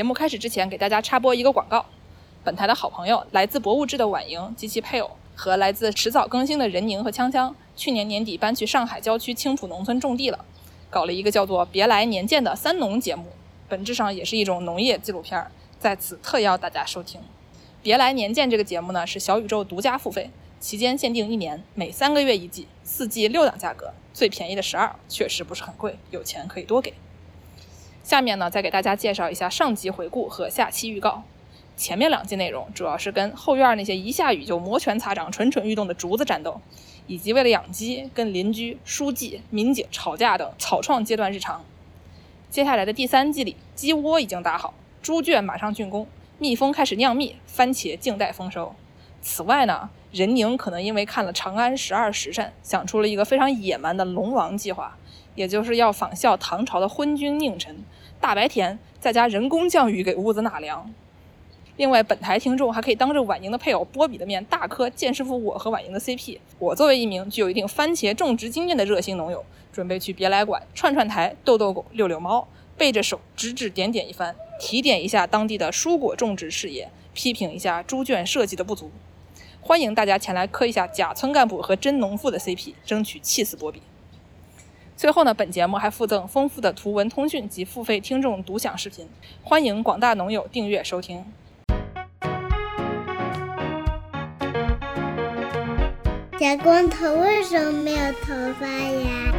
节目开始之前，给大家插播一个广告。本台的好朋友，来自博物志的婉莹及其配偶，和来自迟早更新的任宁和锵锵，去年年底搬去上海郊区青浦农村种地了，搞了一个叫做《别来年见》的三农节目，本质上也是一种农业纪录片，在此特邀大家收听。《别来年见》这个节目呢，是小宇宙独家付费，期间限定一年，每三个月一季，四季六档价格，最便宜的十二，确实不是很贵，有钱可以多给。下面呢，再给大家介绍一下上集回顾和下期预告。前面两季内容主要是跟后院那些一下雨就摩拳擦掌、蠢蠢欲动的竹子战斗，以及为了养鸡跟邻居、书记、民警吵架等草创阶段日常。接下来的第三季里，鸡窝已经搭好，猪圈马上竣工，蜜蜂开始酿蜜，番茄静待丰收。此外呢，任宁可能因为看了《长安十二时辰》，想出了一个非常野蛮的龙王计划，也就是要仿效唐朝的昏君佞臣，大白天在家人工降雨给屋子纳凉。另外，本台听众还可以当着婉莹的配偶波比的面大磕剑师傅我和婉莹的 CP。我作为一名具有一定番茄种植经验的热心农友，准备去别来馆串串台、逗逗狗、遛遛猫，背着手指指点点一番，提点一下当地的蔬果种植事业，批评一下猪圈设计的不足。欢迎大家前来磕一下假村干部和真农妇的 CP，争取气死波比。最后呢，本节目还附赠丰富的图文通讯及付费听众独享视频，欢迎广大农友订阅收听。小光头为什么没有头发呀？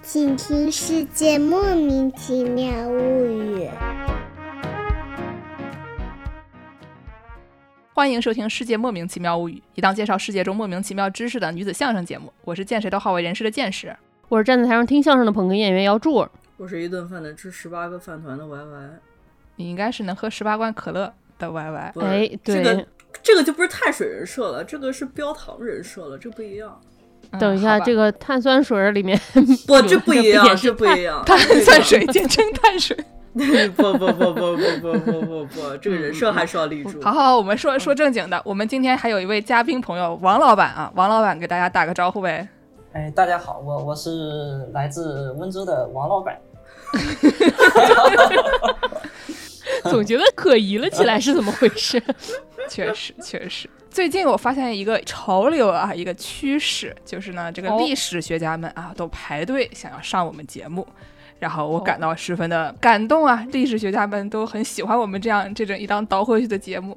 请听《世界莫名其妙物语》。欢迎收听《世界莫名其妙物语》，一档介绍世界中莫名其妙知识的女子相声节目。我是见谁都好为人师的见识，我是站在台上听相声的捧哏演员姚柱，我是一顿饭能吃十八个饭团的 Y Y。你应该是能喝十八罐可乐的 Y Y。哎，对。这个就不是碳水人设了，这个是标糖人设了，这不一样。等一下，这个碳酸水里面 不，这不一样，这不一样。碳酸水简称碳水。不不不不不不不不不，这个人设还是要立住。好好，我们说说正经的。我们今天还有一位嘉宾朋友王老板啊，王老板给大家打个招呼呗。哎，大家好，我我是来自温州的王老板。总觉得可疑了起来，是怎么回事？确实，确实。最近我发现一个潮流啊，一个趋势，就是呢，这个历史学家们啊，都排队想要上我们节目。然后我感到十分的感动啊！历史学家们都很喜欢我们这样这种一档倒回去的节目。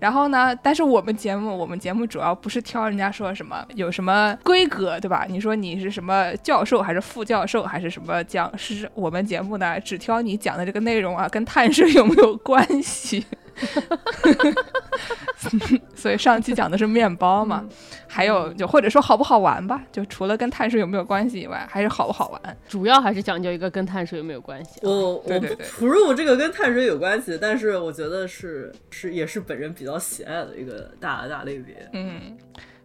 然后呢，但是我们节目，我们节目主要不是挑人家说什么有什么规格，对吧？你说你是什么教授还是副教授还是什么讲师？我们节目呢，只挑你讲的这个内容啊，跟碳水有没有关系？所以上期讲的是面包嘛，还有就或者说好不好玩吧，就除了跟碳水有没有关系以外，还是好不好玩，主要还是讲究一个跟碳水有没有关系。我我不不入这个跟碳水有关系，但是我觉得是是也是本人比较喜爱的一个大大类别。嗯。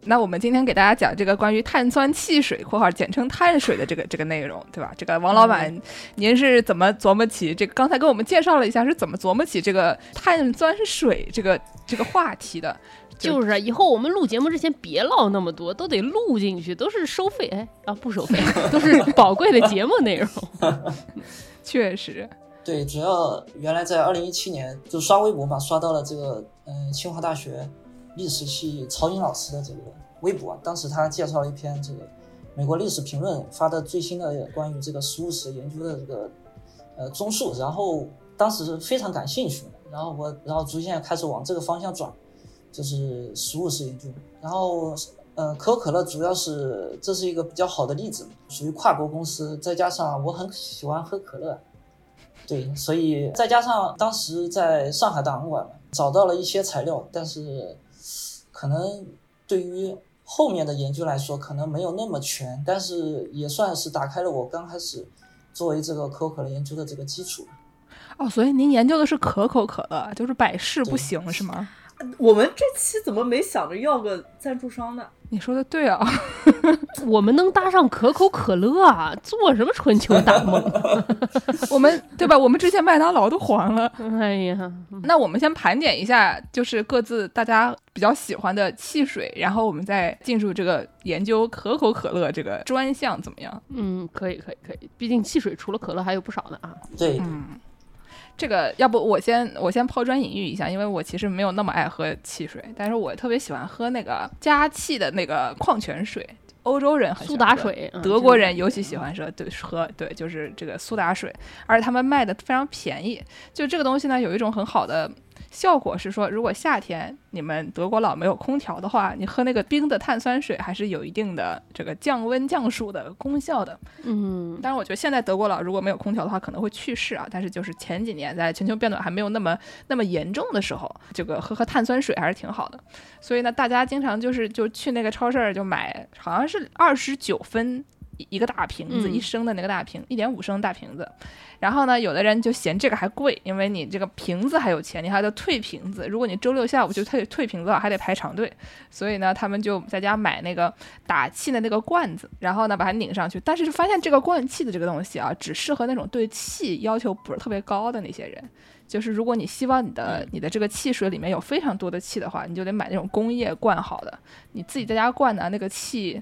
那我们今天给大家讲这个关于碳酸汽水（括号简称碳水）的这个这个内容，对吧？这个王老板，您是怎么琢磨起这个？刚才给我们介绍了一下是怎么琢磨起这个碳酸水这个这个话题的。就是啊以后我们录节目之前别唠那么多，都得录进去，都是收费哎啊不收费，都是宝贵的节目内容。确实，对，主要原来在二零一七年就刷微博嘛，刷到了这个嗯清华大学。历史系曹颖老师的这个微博，当时他介绍了一篇这个美国历史评论发的最新的关于这个食物史研究的这个呃综述，然后当时是非常感兴趣，然后我然后逐渐开始往这个方向转，就是食物史研究。然后呃可口可乐主要是这是一个比较好的例子，属于跨国公司，再加上我很喜欢喝可乐，对，所以再加上当时在上海档案馆找到了一些材料，但是。可能对于后面的研究来说，可能没有那么全，但是也算是打开了我刚开始作为这个可口可乐研究的这个基础。哦，所以您研究的是可口可乐，就是百事不行是吗？我们这期怎么没想着要个赞助商呢？你说的对啊，我们能搭上可口可乐啊？做什么春秋大梦？我们对吧？我们之前麦当劳都黄了。哎呀，那我们先盘点一下，就是各自大家比较喜欢的汽水，然后我们再进入这个研究可口可乐这个专项，怎么样？嗯，可以，可以，可以。毕竟汽水除了可乐还有不少呢啊。对，嗯。这个要不我先我先抛砖引玉一下，因为我其实没有那么爱喝汽水，但是我特别喜欢喝那个加气的那个矿泉水。欧洲人很喜苏打水，嗯德国人尤其喜欢喝，对喝对，就是这个苏打水，而且他们卖的非常便宜。就这个东西呢，有一种很好的效果是说，如果夏天你们德国佬没有空调的话，你喝那个冰的碳酸水还是有一定的这个降温降暑的功效的。嗯，当然，我觉得现在德国佬如果没有空调的话，可能会去世啊。但是就是前几年在全球变暖还没有那么那么严重的时候，这个喝喝碳酸水还是挺好的。所以呢，大家经常就是就去那个超市儿就买，好像是二十九分一一个大瓶子，嗯一升的那个大瓶，一点五升大瓶子。然后呢，有的人就嫌这个还贵，因为你这个瓶子还有钱，你还得退瓶子。如果你周六下午就退退瓶子了，还得排长队。所以呢，他们就在家买那个打气的那个罐子，然后呢把它拧上去。但是发现这个灌气的这个东西啊，只适合那种对气要求不是特别高的那些人。就是如果你希望你的你的这个汽水里面有非常多的气的话，你就得买那种工业灌好的。你自己在家灌呢，那个气，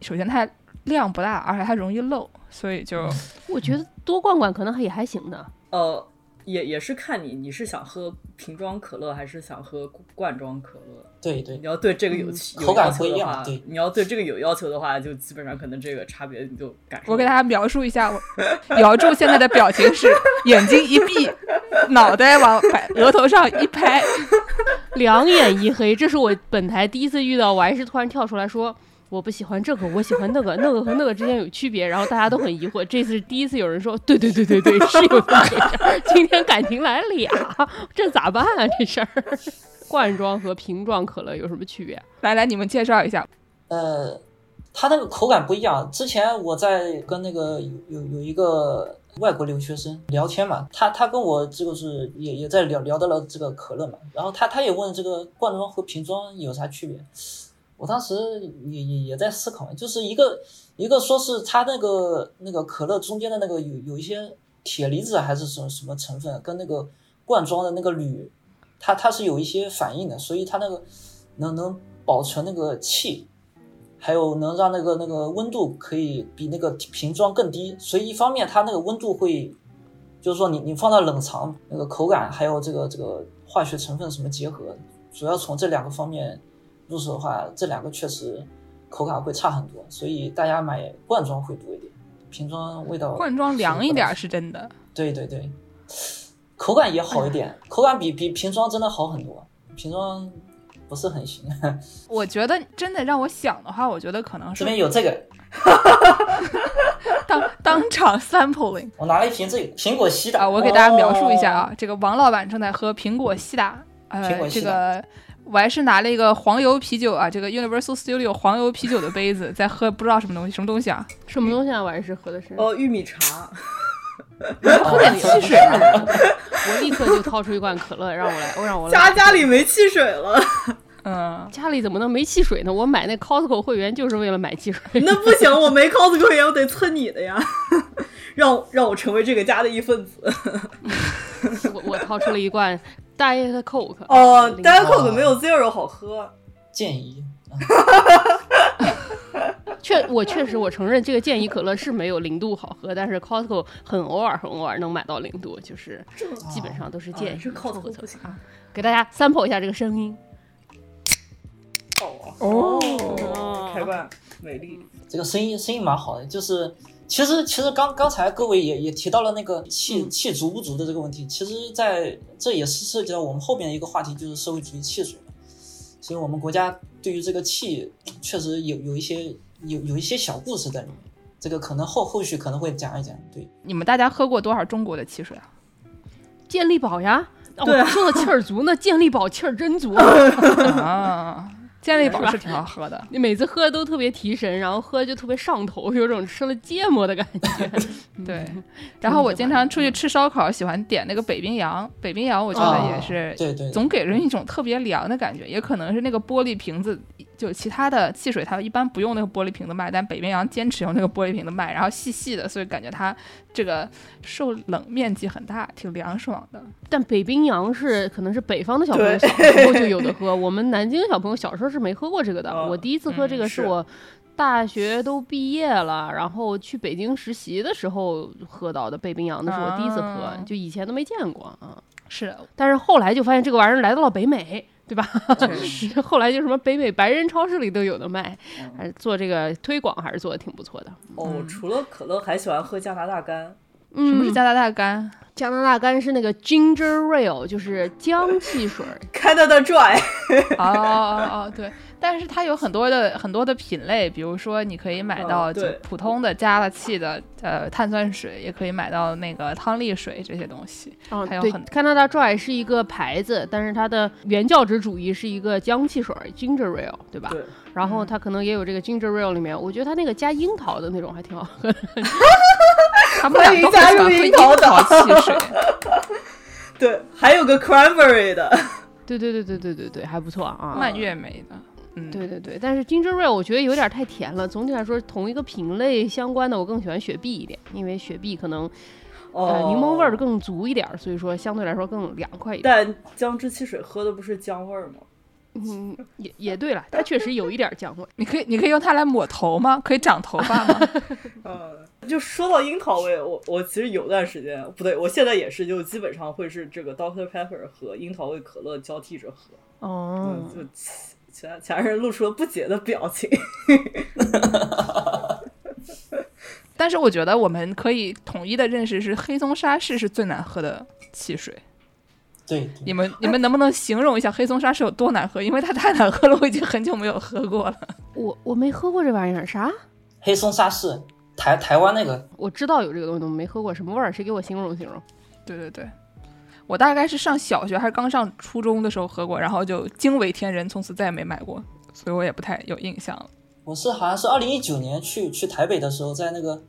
首先它量不大，而且它容易漏，所以就我觉得多灌灌可能也还行的。呃，也也是看你你是想喝瓶装可乐还是想喝罐装可乐。对对你，要对这个有、嗯有口感要求的话不一样对你要对这个有要求的话，就基本上可能这个差别你就感受。我给大家描述一下，我姚柱现在的表情是 眼睛一闭，脑袋往摆额头上一拍，两眼一黑，这是我本台第一次遇到，我还是突然跳出来说。我不喜欢这个，我喜欢那个，那个和那个之间有区别，然后大家都很疑惑。这次是第一次有人说，对对对对对，是有这么回事儿。今天感情来俩，这咋办啊？这事儿，罐装和瓶装可乐有什么区别？来来，你们介绍一下。呃，它那个口感不一样。之前我在跟那个有有有一个外国留学生聊天嘛，他他跟我这个是也也在聊聊到了这个可乐嘛，然后他他也问这个罐装和瓶装有啥区别。我当时也也也在思考，就是一个一个说是它那个那个可乐中间的那个有有一些铁离子还是什么什么成分，跟那个罐装的那个铝，它它是有一些反应的，所以它那个能能保存那个气，还有能让那个那个温度可以比那个瓶装更低，所以一方面它那个温度会，就是说你你放到冷藏，那个口感还有这个这个化学成分什么结合，主要从这两个方面入手的话，这两个确实口感会差很多，所以大家买罐装会多一点，瓶装味道罐装凉一点是真的，对对对，口感也好一点，口感比比瓶装真的好很多，瓶装不是很行。我觉得真的让我想的话，我觉得可能是这边有这个，当当场 sampling 我拿了一瓶这个苹果西打啊，我给大家描述一下啊，这个王老板正在喝苹果西打，呃，这个我还是拿了一个黄油啤酒啊，这个 Universal Studio 黄油啤酒的杯子 在喝，不知道什么东西，什么东西啊？什么东西啊？我还是喝的是，哦，玉米茶，喝点汽水我立刻就掏出一罐可乐，让我来，我让我来。家家里没汽水了，嗯，家里怎么能没汽水呢？我买那 Costco 会员就是为了买汽水。那不行，我没 Costco 会员我得蹭你的呀，让让我成为这个家的一份子。我我掏出了一罐 Diet Coke。哦零，Diet Coke 没有 Zero 好喝。建议。确我确实我承认这个健怡可乐是没有零度好喝，但是 Costco 很偶尔很偶尔能买到零度，就是基本上都是健怡。啊是 Costco 凑合不行啊给大家 sample 一下这个声音。哦，开罐美丽。这个声音声音蛮好的，就是其实其实刚刚才各位也也提到了那个气嗯气足不足的这个问题，其实在这也是涉及到我们后面的一个话题，就是社会主义气水嘛。所以我们国家对于这个气确实有有一些有有一些小故事在里面，这个可能后后续可能会讲一讲。对，你们大家喝过多少中国的汽水啊？健力宝呀，哦对啊说到气儿足呢，健力宝气儿真足。啊，健力宝是挺好喝的。你每次喝都特别提神，然后喝就特别上头，有种吃了芥末的感觉。对，然后我经常出去吃烧烤，喜欢点那个北冰洋。北冰洋我觉得也是，对对，总给人一种特别凉的感觉，也可能是那个玻璃瓶子，就其他的汽水它一般不用那个玻璃瓶的卖，但北冰洋坚持用那个玻璃瓶的卖，然后细细的，所以感觉它这个受冷面积很大，挺凉爽的。但北冰洋是可能是北方的小朋友小时候就有的喝，我们南京小朋友小时候是没喝过这个的。哦我第一次喝这个嗯是是我大学都毕业了，然后去北京实习的时候喝到的北冰洋，那是我第一次喝，啊就以前都没见过啊。是但是后来就发现这个玩意儿来到了北美，对吧？后来就什么北美白人超市里都有的卖，还是做这个推广还是做的挺不错的。哦，除了可乐，还喜欢喝加拿大干。嗯，什么是加拿大干？加拿大干是那个 ginger ale，就是姜汽水儿。Canada Dry，哦哦哦，对，但是它有很多的很多的品类，比如说你可以买到就普通的加了气的呃碳酸水，也可以买到那个汤力水这些东西。哦，对还有很，Canada Dry 是一个牌子，但是它的原教旨主义是一个姜汽水儿 ginger ale，对吧？对，然后它可能也有这个 ginger ale 里面，我觉得它那个加樱桃的那种还挺好喝的。他们俩都很喜欢喝樱加入樱桃党桃汽水。对，还有个 Cranberry 的，对对对对对对对，还不错啊。蔓越莓的，嗯，对对对，但是 ginger ale 我觉得有点太甜了。总体来说，同一个品类相关的，我更喜欢雪碧一点，因为雪碧可能哦，呃柠檬味儿更足一点儿，所以说相对来说更凉快一点。但姜汁汽水喝的不是姜味儿吗？嗯，也也对了，它确实有一点儿姜味。你可以你可以用它来抹头吗？可以长头发吗？嗯，就说到樱桃味，我我其实有段时间不对，我现在也是，就基本上会是这个 Doctor Pepper 和樱桃味可乐交替着喝。哦嗯，就其其他其他人露出了不解的表情。但是我觉得我们可以统一的认识是黑松沙士是最难喝的汽水。对，对你们你们能不能形容一下黑松沙士有多难喝？因为它太难喝了，我已经很久没有喝过了。我我没喝过这玩意儿，啥？黑松沙士，台台湾那个，我知道有这个东西，我没喝过，什么味儿？谁给我形容形容？对对对，我大概是上小学还是刚上初中的时候喝过，然后就惊为天人，从此再也没买过，所以我也不太有印象了。我是好像是二零一九年去去台北的时候，在那个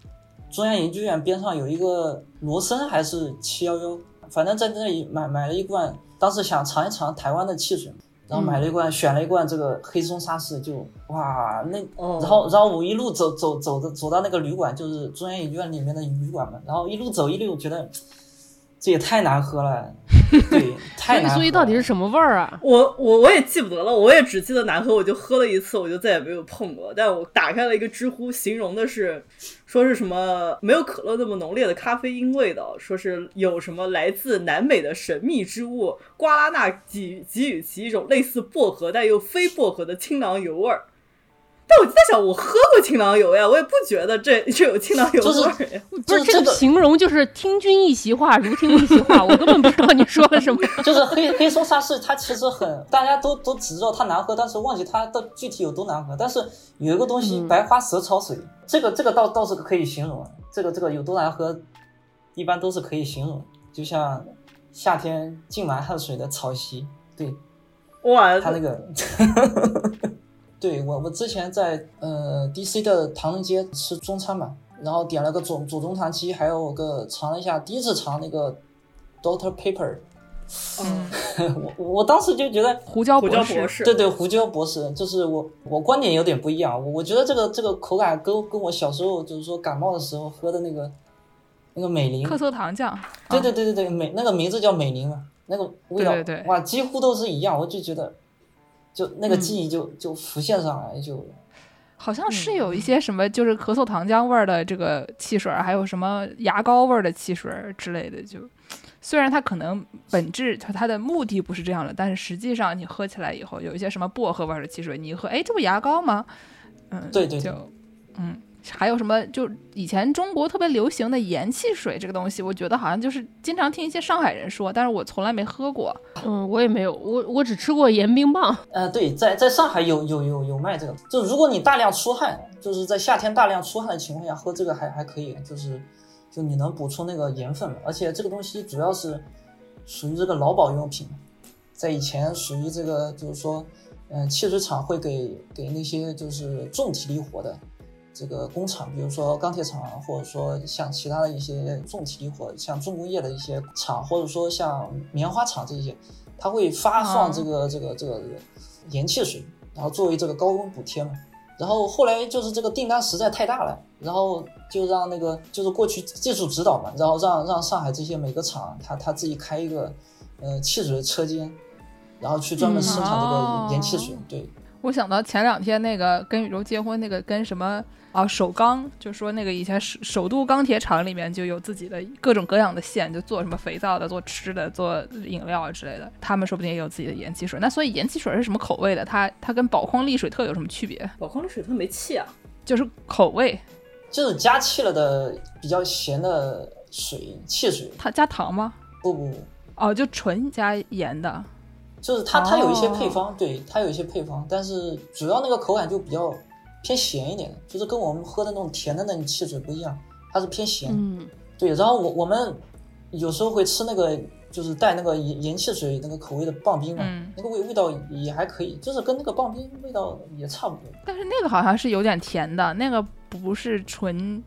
中央研究院边上有一个罗森还是七幺幺，反正在那里买买了一罐，当时想尝一尝台湾的汽水，然后买了一罐，选了一罐这个黑松沙士，就哇那，哦然后然后我一路走走走的走到那个旅馆，就是中央研究院里面的旅馆嘛，然后一路走一路觉得这也太难喝了，对，太难喝了。所以所以到底是什么味儿啊？我我我也记不得了，我也只记得难喝，我就喝了一次，我就再也没有碰过。但我打开了一个知乎，形容的是说是什么没有可乐那么浓烈的咖啡因味道，说是有什么来自南美的神秘之物瓜拉纳给给予其一种类似薄荷但又非薄荷的清凉油味儿。但我就在想，我喝过清凉油呀，我也不觉得这这有清凉油味儿呀。不是这个这个形容，就是听君一席话，如听一席话，我根本不知道你说了什么。就是黑黑松沙士，它其实很，大家都都只知道它难喝，但是忘记它的具体有多难喝。但是有一个东西，嗯白花蛇草水，这个这个倒倒是可以形容，这个这个有多难喝，一般都是可以形容。就像夏天浸满汗水的草席，对哇，它那个，对我我之前在呃 DC 的唐人街吃中餐嘛，然后点了个左左宗棠鸡，还有个尝了一下，第一次尝那个 Doctor Pepper。嗯，我我当时就觉得，胡椒胡椒博士，对对，胡椒博士，就是我我观点有点不一样，我我觉得这个这个口感跟跟我小时候就是说感冒的时候喝的那个那个美林，克色糖酱，对对对对对，美那个名字叫美林嘛，那个味道对对对。哇几乎都是一样，我就觉得就那个嗯记忆就、就浮现上来，就好像是有一些什么就是咳嗽糖浆味儿的这个汽水儿，还有什么牙膏味儿的汽水儿之类的。就虽然它可能本质它它的目的不是这样的，但是实际上你喝起来以后，有一些什么薄荷味儿的汽水，你一喝，哎，这不牙膏吗？嗯，对对对就嗯。还有什么？就以前中国特别流行的盐汽水这个东西，我觉得好像就是经常听一些上海人说，但是我从来没喝过。嗯，我也没有，我我只吃过盐冰棒。呃对，在在上海有有有有卖这个，就如果你大量出汗，就是在夏天大量出汗的情况下喝这个还还可以，就是就你能补充那个盐分嘛，而且这个东西主要是属于这个劳保用品，在以前属于这个就是说，嗯、汽水厂会给给那些就是重体力活的这个工厂，比如说钢铁厂，或者说像其他的一些重体力活，像重工业的一些厂，或者说像棉花厂这些，它会发放这个、这个这个这个盐汽水，然后作为这个高温补贴嘛。然后后来就是这个订单实在太大了，然后就让那个就是过去技术指导嘛，然后让让上海这些每个厂他他自己开一个呃汽水车间，然后去专门生产这个盐汽水。对，我想到前两天那个跟宇宙结婚那个跟什么啊首钢，就说那个以前首首都钢铁厂里面就有自己的各种各样的线，就做什么肥皂的、做吃的、做饮料啊之类的。他们说不定也有自己的盐汽水。那所以盐汽水是什么口味的？它它跟宝矿力水特有什么区别？宝矿力水特没气啊，就是口味，就是加气了的比较咸的水汽水。它加糖吗？不不不，哦，就纯加盐的。就是它它有一些配方，对，它有一些配方，但是主要那个口感就比较偏咸一点，就是跟我们喝的那种甜的那种汽水不一样，它是偏咸。嗯，对，然后我我们有时候会吃那个就是带那个盐盐汽水那个口味的棒冰嘛，嗯那个味味道也还可以，就是跟那个棒冰味道也差不多。但是那个好像是有点甜的，那个不是纯。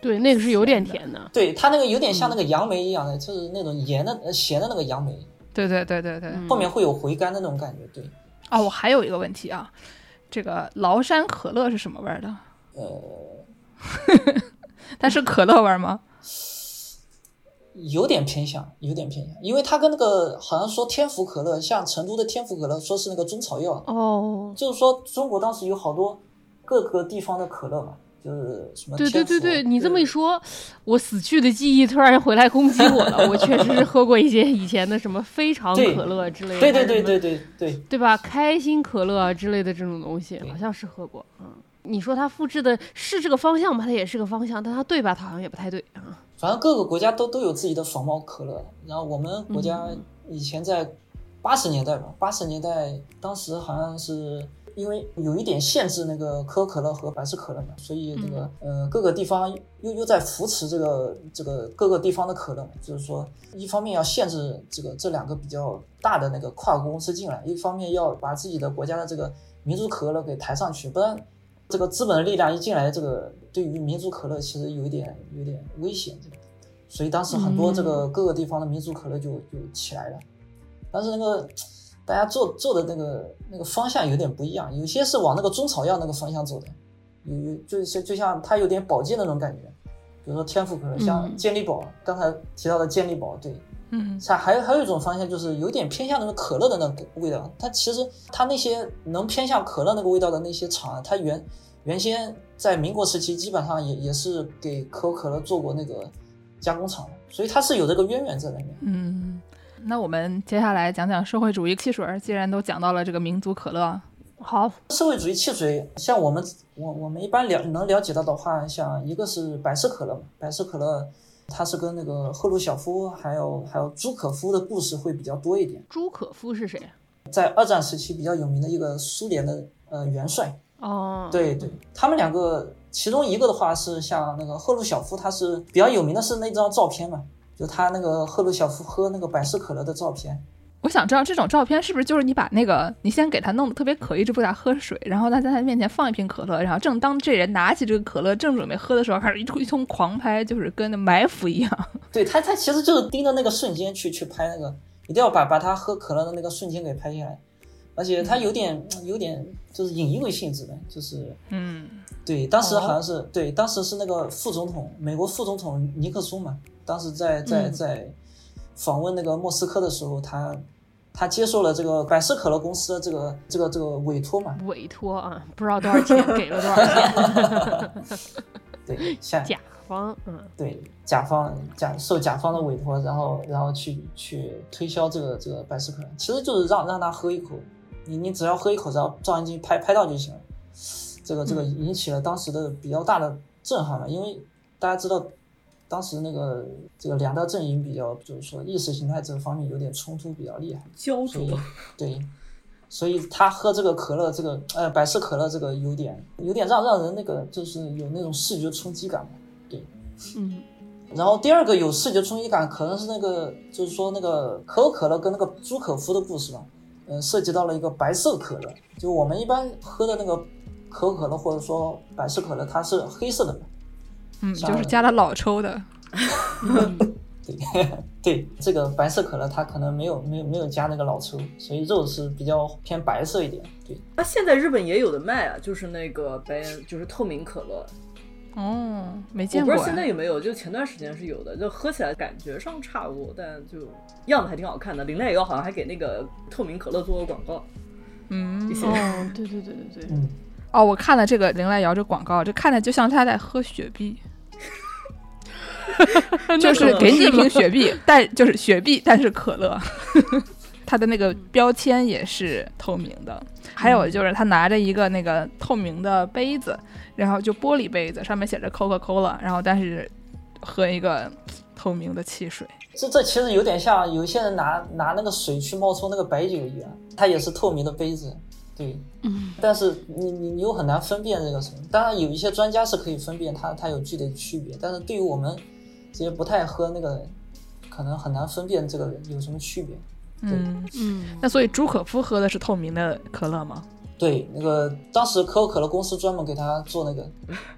对，那个是有点甜的。对，它那个有点像那个杨梅一样的，就是那种盐的呃咸的那个杨梅，对对对对对。嗯后面会有回甘的那种感觉。对，哦，我还有一个问题啊，这个崂山可乐是什么味儿的？呃，它是可乐味儿吗？有点偏向，有点偏向，因为它跟那个好像说天府可乐，像成都的天府可乐，说是那个中草药，哦，就是说中国当时有好多各个地方的可乐嘛，就是什么对对对对，你这么一说，我死去的记忆突然回来攻击我了。我确实是喝过一些以前的什么非常可乐之类的，对对对对对对，对吧？开心可乐啊之类的这种东西，好像是喝过。嗯，你说它复制的是这个方向吧？它也是个方向，但它对吧？它好像也不太对啊。反正各个国家都都有自己的仿冒可乐，然后我们国家嗯以前在八十年代吧，八十年代当时好像是因为有一点限制那个可口可乐和百事可乐嘛，所以这个、呃各个地方又又在扶持这个这个各个地方的可乐嘛，就是说一方面要限制这个这两个比较大的那个跨国公司进来，一方面要把自己的国家的这个民族可乐给抬上去，不然这个资本的力量一进来，这个对于民族可乐其实有一点有点危险，这个，所以当时很多这个各个地方的民族可乐就就起来了，但是那个大家做做的那个那个方向有点不一样，有些是往那个中草药那个方向走的，有有就是就像它有点保健的那种感觉，比如说天府可乐，像嗯健力宝，刚才提到的健力宝，对，嗯它还有还有一种方向，就是有点偏向那种可乐的那个味道。它其实它那些能偏向可乐那个味道的那些厂啊，它原原先在民国时期基本上也也是给可口可乐做过那个加工厂的，所以它是有这个渊源在里面。嗯，那我们接下来讲讲社会主义汽水儿。既然都讲到了这个民族可乐，好，社会主义汽水，像我们我我们一般了能了解到的话，像一个是百事可乐嘛，百事可乐它是跟那个赫鲁晓夫还有还有朱可夫的故事会比较多一点。朱可夫是谁？在二战时期比较有名的一个苏联的呃元帅，哦，，对对，他们两个其中一个的话是像那个赫鲁晓夫，他是比较有名的是那张照片嘛，就他那个赫鲁晓夫喝那个百事可乐的照片。我想知道这种照片是不是就是你把那个你先给他弄得特别渴，一直不给他喝水，然后他在他面前放一瓶可乐，然后正当这人拿起这个可乐正准备喝的时候，开始一通一通狂拍，就是跟那埋伏一样。对他，他其实就是盯着那个瞬间去去拍那个，一定要把把他喝可乐的那个瞬间给拍下来，而且他有点有点就是引诱性质的，就是嗯对，当时好像是、对，当时是那个副总统，美国副总统尼克松嘛，当时在在嗯。在访问那个莫斯科的时候，他他接受了这个百事可乐公司的这个这个这个委托嘛，委托啊，不知道多少钱，给了多少钱？对，像甲方，嗯，对甲方甲受甲方的委托，然后然后去去推销这个这个百事可乐，其实就是让让他喝一口，你你只要喝一口，然后照相机拍拍到就行了。这个这个引起了当时的比较大的震撼嘛，因为大家知道，当时那个这个两大阵营比较就是说意识形态这个方面有点冲突比较厉害，焦所以灼。对，所以他喝这个可乐，这个呃百事可乐这个有点有点让让人那个就是有那种视觉冲击感嘛，对。嗯，然后第二个有视觉冲击感，可能是那个就是说那个可口可乐跟那个朱可夫的故事吧，嗯、涉及到了一个白色可乐，就我们一般喝的那个可口可乐或者说百事可乐，它是黑色的，嗯，就是加了老抽的。对 对，这个白色可乐它可能没有没有没有加那个老抽，所以肉是比较偏白色一点，对。那现在日本也有的卖啊，就是那个白，就是透明可乐。哦，没见过哎。我不知道现在有没有，就前段时间是有的，就喝起来感觉上差不多，但就样子还挺好看的。林濑遥好像还给那个透明可乐做过广告。嗯哦，对对对对对，嗯，哦，我看了这个林濑遥这广告，这看着就像他在喝雪碧，就是给你一瓶雪碧，但就是雪碧，但是可乐。它的那个标签也是透明的，还有就是他拿着一个那个透明的杯子，然后就玻璃杯子，上面写着 Coca Cola，然后但是喝一个透明的汽水。这这其实有点像有一些人拿拿那个水去冒充那个白酒一样，它也是透明的杯子，对，嗯，但是你你你又很难分辨这个什么。当然有一些专家是可以分辨它它有具体的区别，但是对于我们这些不太喝那个人，可能很难分辨这个有什么区别。嗯，嗯，那所以朱可夫喝的是透明的可乐吗？对，那个当时可口可乐公司专门给他做那个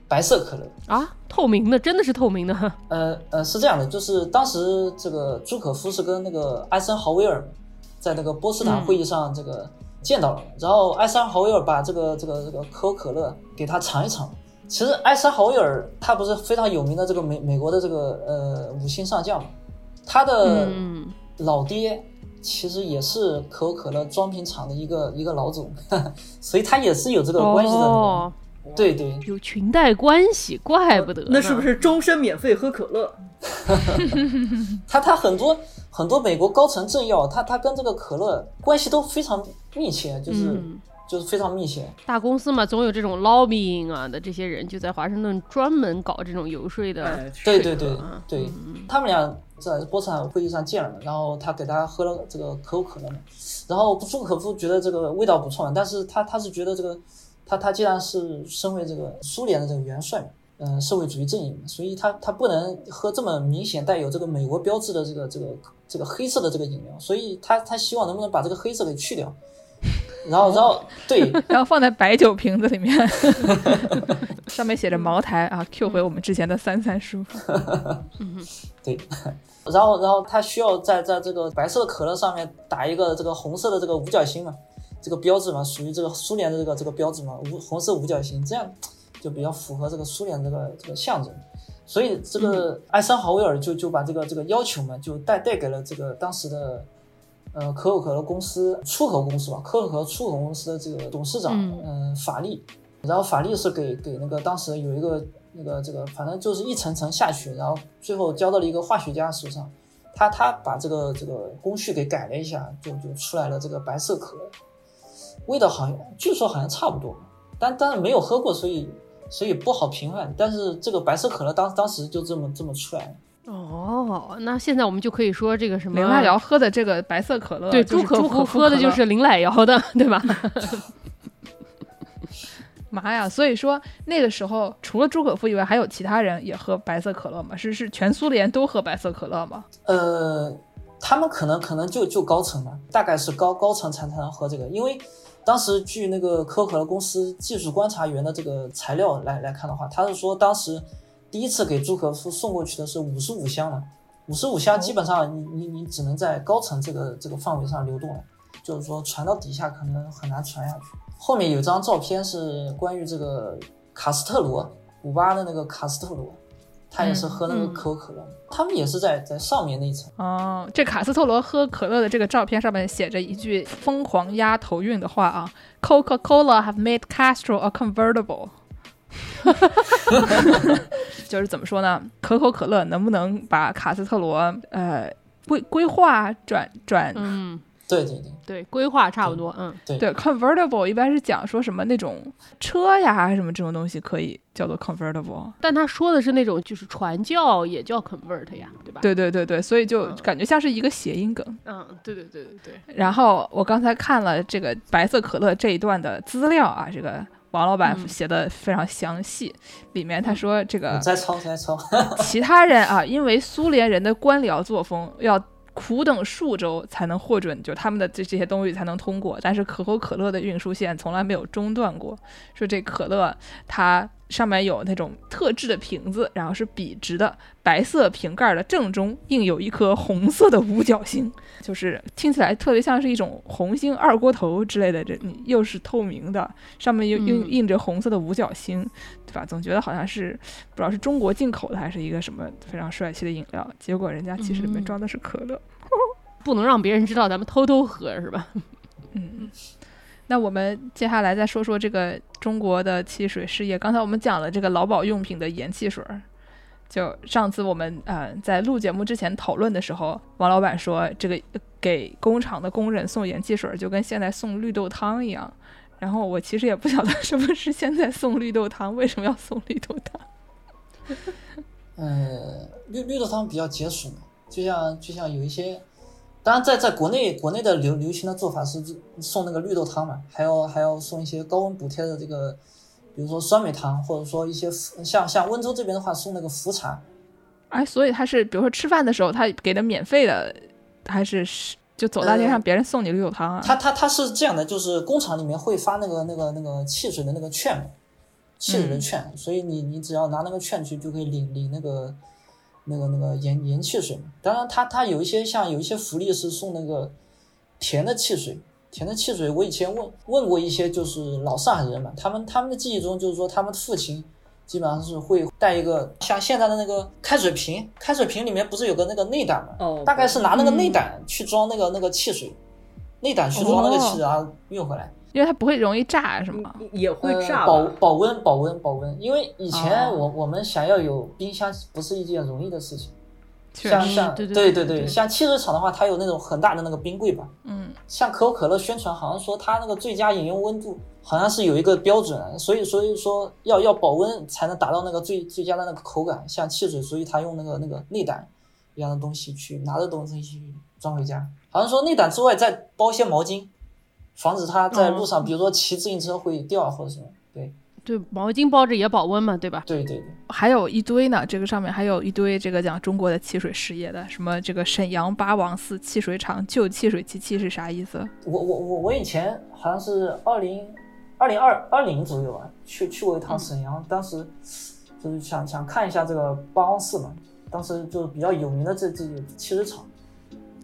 白色可乐，啊，透明的，真的是透明的，呃呃，是这样的，就是当时这个朱可夫是跟那个艾森豪威尔在那个波茨坦会议上这个见到了，然后艾森豪威尔把这个这个这个可口可乐给他尝一尝。其实艾森豪威尔他不是非常有名的这个美美国的这个呃五星上将嘛，他的嗯，老爹其实也是可口可乐装瓶厂的一个一个老总，所以他也是有这个关系的。哦，对对，有裙带关系，怪不得呢。那是不是终身免费喝可乐？他他很多很多美国高层政要，他他跟这个可乐关系都非常密切，就是、嗯就是非常密切。大公司嘛，总有这种 lobbying 啊的这些人，就在华盛顿专门搞这种游说的。哎，对对对嗯对，嗯他们俩在波茨坦会议上见了嘛，然后他给大家喝了这个可口可乐嘛，然后朱可夫觉得这个味道不错嘛，但是他他是觉得这个他他既然是身为这个苏联的这个元帅嘛，嗯、社会主义阵营嘛，所以他他不能喝这么明显带有这个美国标志的这个这个这个黑色的这个饮料，所以他他希望能不能把这个黑色给去掉，然后然后对 然后放在白酒瓶子里面，上面写着茅台啊，Q 回我们之前的三三叔。对，然后然后他需要在在这个白色的可乐上面打一个这个红色的这个五角星嘛，这个标志嘛，属于这个苏联的这个这个标志嘛，五红色五角星，这样就比较符合这个苏联这个这个象征。所以这个艾森豪威尔就就把这个这个要求嘛，就带带给了这个当时的呃可口可乐公司出口公司吧，可口可乐出口公司的这个董事长嗯嗯、法利，然后法利是给给那个当时有一个那个这个，反正就是一层层下去，然后最后交到了一个化学家手上，他他把这个这个工序给改了一下，就就出来了这个白色可乐，味道好像据说好像差不多，但但是没有喝过，所以所以不好评判。但是这个白色可乐当当时就这么这么出来了。哦，那现在我们就可以说这个什么林濑遥喝的这个白色可乐，对就是朱可夫喝的就是林濑遥的，对吧？妈呀！所以说那个时候除了朱可夫以外，还有其他人也喝白色可乐吗？是是全苏联都喝白色可乐吗？呃，他们可能可能就就高层吧，大概是高高层才才能喝这个，因为当时据那个可口可乐公司技术观察员的这个材料来来看的话，他是说当时第一次给朱可夫送过去的是五十五箱嘛，五十五箱基本上你你你只能在高层这个这个范围上流动了，就是说传到底下可能很难传下去。后面有张照片是关于这个卡斯特罗，古巴的那个卡斯特罗，他也是喝那个嗯可口可乐，他们也是在在上面那一层。哦，这卡斯特罗喝可乐的这个照片上面写着一句疯狂押头韵的话啊：“Coca-Cola have made Castro a convertible。”就是怎么说呢？可口可乐能不能把卡斯特罗呃规规划转转？嗯，对对对对，规划差不多，嗯，对对，convertible 一般是讲说什么那种车呀什么这种东西可以叫做 convertible。但他说的是那种就是传教也叫 convert 呀，对吧？，对对对对，所以就嗯感觉像是一个谐音梗。嗯，对对对对对，然后我刚才看了这个白色可乐这一段的资料啊，这个王老板嗯写的非常详细，里面他说这个你再抄再抄，其他人啊，因为苏联人的官僚作风要。苦等数周才能获准，就他们的这这些东西才能通过。但是可口可乐的运输线从来没有中断过。说这可乐它上面有那种特制的瓶子，然后是笔直的白色瓶盖的正中印有一颗红色的五角星，就是听起来特别像是一种红星二锅头之类的。这你又是透明的，上面又印嗯印着红色的五角星，对吧？总觉得好像是不知道是中国进口的还是一个什么非常帅气的饮料，结果人家其实里面嗯装的是可乐。不能让别人知道咱们偷偷喝是吧？嗯，那我们接下来再说说这个中国的汽水事业。刚才我们讲了这个劳保用品的盐汽水儿，就上次我们呃在录节目之前讨论的时候，王老板说这个给工厂的工人送盐汽水儿就跟现在送绿豆汤一样。然后我其实也不晓得什么是现在送绿豆汤，为什么要送绿豆汤？呃，绿绿豆汤比较解暑嘛，就像就像有一些，当然在在国内国内的流流行的做法是送那个绿豆汤嘛，还要还要送一些高温补贴的这个，比如说酸梅汤，或者说一些像像温州这边的话送那个茯茶，哎，所以他是比如说吃饭的时候他给的免费的，还是是就走大街上呃别人送你绿豆汤啊？他他他是这样的，就是工厂里面会发那个那个那个汽水的那个券嘛，汽水的券，所以你你只要拿那个券去就可以领领那个那个那个盐盐汽水嘛。当然它它有一些像有一些福利是送那个甜的汽水，甜的汽水我以前问问过一些就是老上海人嘛，他们他们的记忆中就是说他们父亲。基本上是会带一个像现在的那个开水瓶，开水瓶里面不是有个那个内胆嘛？哦，大概是拿那个内胆去装那个那个汽水，内胆去装那个汽水，然后运回来。因为它不会容易炸是吗？也会呃炸吧？保保温保温保温，因为以前哦我我们想要有冰箱不是一件容易的事情。确实，像像对对对对对像汽水厂的话，它有那种很大的那个冰柜吧。嗯，像可口可乐宣传好像说它那个最佳饮用温度好像是有一个标准，所以所以说要要保温才能达到那个最最佳的那个口感。像汽水，所以它用那个那个内胆一样的东西去拿着东西去装回家。好像说内胆之外再包一些毛巾，防止它在路上，比如说骑自行车会掉啊或者什么。对对，毛巾包着也保温嘛，对吧？对对对，还有一堆呢，这个上面还有一堆这个讲中国的汽水事业的，什么这个沈阳八王寺汽水厂旧汽水机器是啥意思？我我我我以前好像是二零二零二二零左右啊，去去过一趟沈阳，当时就是想想看一下这个八王寺嘛，当时就是比较有名的这这个汽水厂，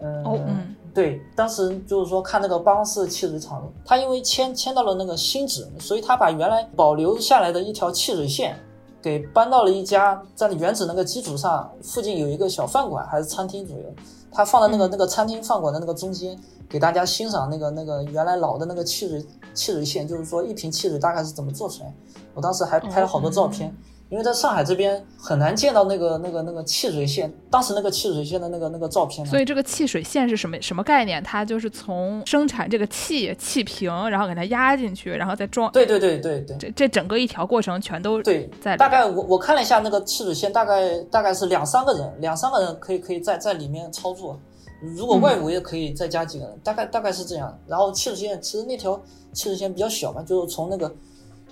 嗯、哦嗯对，当时就是说看那个八王寺汽水厂，他因为迁迁到了那个新址，所以他把原来保留下来的一条汽水线。给搬到了一家在原址那个基础上，附近有一个小饭馆还是餐厅左右，他放在那个那个餐厅饭馆的那个中间，给大家欣赏那个那个原来老的那个汽水汽水线，就是说一瓶汽水大概是怎么做出来。我当时还拍了好多照片，因为在上海这边很难见到那个那个那个汽水线，当时那个汽水线的那个那个照片所。以这个汽水线是什么什么概念？它就是从生产这个气气瓶，然后给它压进去，然后再装。对对对对对这这整个一条过程全都对，在大概我我看了一下那个汽水线，大概大概是两三个人，两三个人可以可以在在里面操作。如果外围也可以再加几个人，大概大概是这样。然后汽水线其实那条汽水线比较小嘛，就是从那个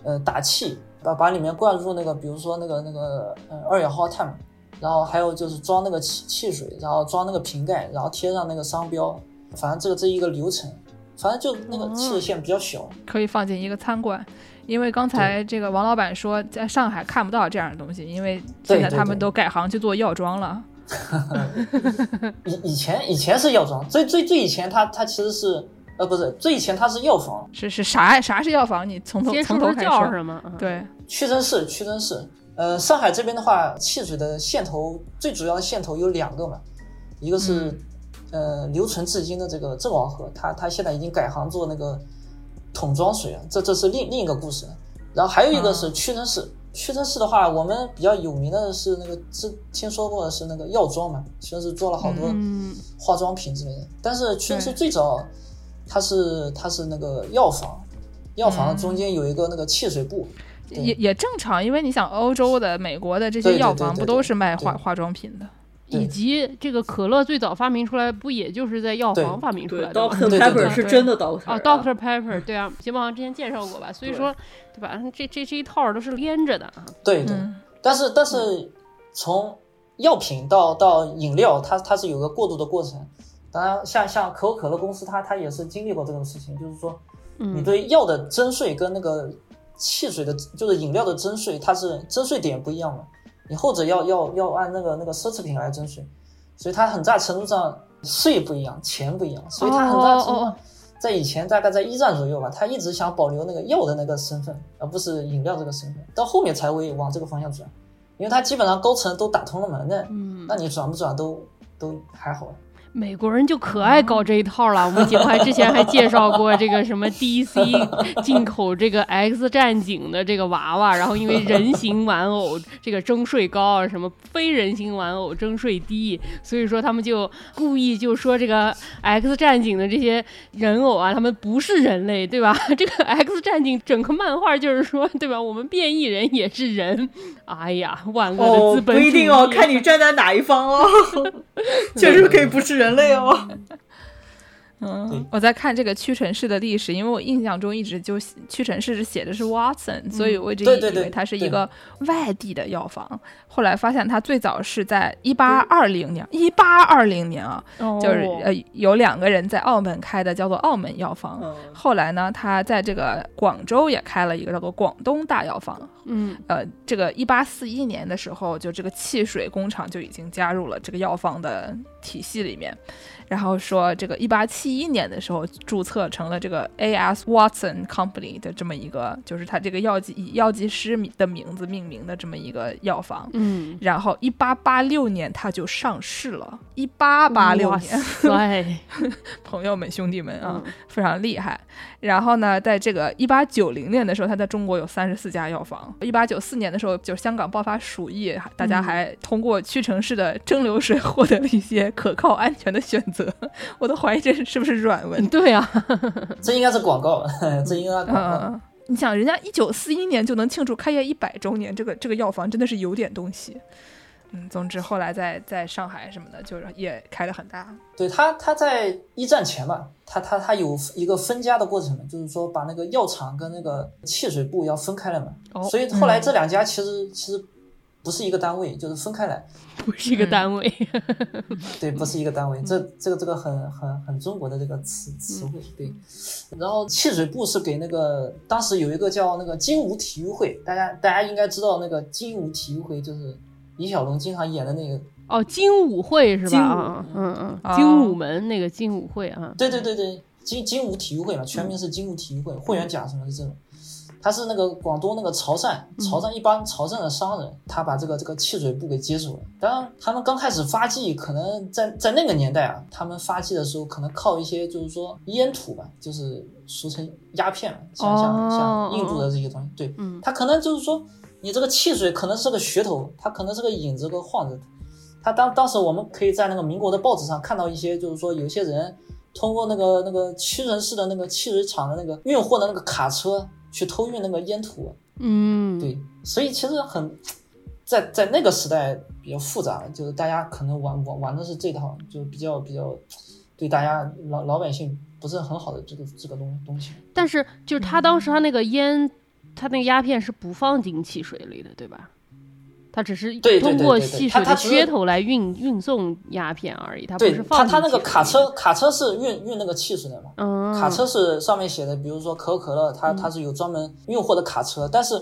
呃打气把把里面灌入那个，比如说那个那个呃二氧化碳嘛，然后还有就是装那个汽汽水，然后装那个瓶盖，然后贴上那个商标，反正这个这一个流程，反正就那个汽水线比较小。可以放进一个餐馆。因为刚才这个王老板说，在上海看不到这样的东西，因为现在他们都改行去做药妆了。以以前以前是药妆，最最最以前它它其实是呃不是最以前它是药房，是是啥啥是药房？你从头从头开始说。什么？嗯，对，屈臣氏屈臣氏。呃，上海这边的话，汽水的线头最主要的线头有两个嘛，一个是、呃留存至今的这个正王河，它它现在已经改行做那个桶装水了，这这是另另一个故事了。然后还有一个是屈臣氏，屈臣氏的话，我们比较有名的是那个之听说过的是那个药妆嘛，屈臣氏做了好多嗯，化妆品之类的。但是屈臣氏最早它是它是那个药房，药房中间有一个那个汽水部，对也也正常，因为你想欧洲的、美国的这些药房不都是卖化对化妆品的？以及这个可乐最早发明出来，不也就是在药房发明出来的吗？，Doctor Pepper 是真的 Doctor 哦啊，Doctor Pepper，对啊，节目好像之前介绍过吧？所以说，对吧？这这这一套都是连着的啊。对对。嗯，但是但是从药品到到饮料，它它是有个过渡的过程。当然，像像可口可乐公司，它它也是经历过这种事情，就是说，你嗯，对药的征税跟那个汽水的，就是饮料的征税，它是征税点不一样嘛。你后者要要要按那个那个奢侈品来征税，所以它很大程度上税不一样，钱不一样，所以它很大程度上在以前大概在一战左右吧，它一直想保留那个药的那个身份，而不是饮料这个身份，到后面才会往这个方向转，因为它基本上高层都打通了门的，嗯那你转不转都都还好。美国人就可爱搞这一套了。我们节目还之前还介绍过这个什么 DC 进口这个 X 战警的这个娃娃，然后因为人形玩偶这个征税高，什么非人形玩偶征税低，所以说他们就故意就说这个 X 战警的这些人偶啊，他们不是人类，对吧？这个 X 战警整个漫画就是说，对吧？我们变异人也是人。哎呀，万恶的哦，不资本主义！一定哦，看你站在哪一方哦，确实可以不是人类哦。嗯，我在看这个屈臣氏的历史，因为我印象中一直就屈臣氏是写的是 Watson，、所以我一直以为它是一个外地的药房。后来发现它最早是在一八二零年，一八二零年啊，就是哦呃有两个人在澳门开的，叫做澳门药房。嗯，后来呢，他在这个广州也开了一个叫做广东大药房。嗯呃，这个一八四一年的时候，就这个汽水工厂就已经加入了这个药房的体系里面。然后说，这个一八七一年的时候注册成了这个 A.S. Watson Company 的这么一个，就是他这个药剂以药剂师名的名字命名的这么一个药房。嗯，然后一八八六年它就上市了，一八八六年，对，朋友们兄弟们啊，嗯非常厉害。然后呢，在这个一八九零年的时候，它在中国有三十四家药房。一八九四年的时候，就是香港爆发鼠疫，大家嗯还通过屈臣氏的蒸馏水获得了一些可靠、安全的选择。我都怀疑这是不是软文。对啊，这应该是广告，这应该是广告。嗯，你想，人家一九四一年就能庆祝开业一百周年，这个这个药房真的是有点东西。嗯，总之后来在在上海什么的，就是也开的很大。对他，他在一战前吧，他他他有一个分家的过程，就是说把那个药厂跟那个汽水部要分开了嘛。哦所以后来这两家其实、其实不是一个单位，就是分开来。不是一个单位。对，不是一个单位，这这个这个很很很中国的这个词词汇，对。然后汽水部是给那个当时有一个叫那个金武体育会，大家大家应该知道那个金武体育会就是李小龙经常演的那个，哦，精武会是精武吧？啊，嗯嗯，哦精武门那个精武会啊，对对对对，精精武体育会嘛，全名是精武体育会，会员甲什么的这种。他是那个广东那个潮汕，潮汕一般潮汕的商人，他把这个这个汽水部给接手了。当然，他们刚开始发迹，可能在在那个年代啊，他们发迹的时候可能靠一些就是说烟土吧，就是俗称鸦片嘛，像像哦像印度的这些东西，对，嗯他可能就是说你这个汽水可能是个噱头，它可能是个引子个幌子。他当当时我们可以在那个民国的报纸上看到一些，就是说有些人通过那个那个屈臣氏的那个汽水厂的那个运货的那个卡车去偷运那个烟土，嗯，对，所以其实很在在那个时代比较复杂，就是大家可能玩玩玩的是这套，就比较比较对大家老老百姓不是很好的这个这个东东西。但是就是他当时他那个烟，他那个鸦片是不放进汽水里的，对吧？他只是通过汽水的噱头来运运送鸦片而已，他不是放进他他那个卡车，卡车是运运那个汽水的嘛，嗯，卡车是上面写的，比如说可口可乐，它它是有专门运货的卡车，但是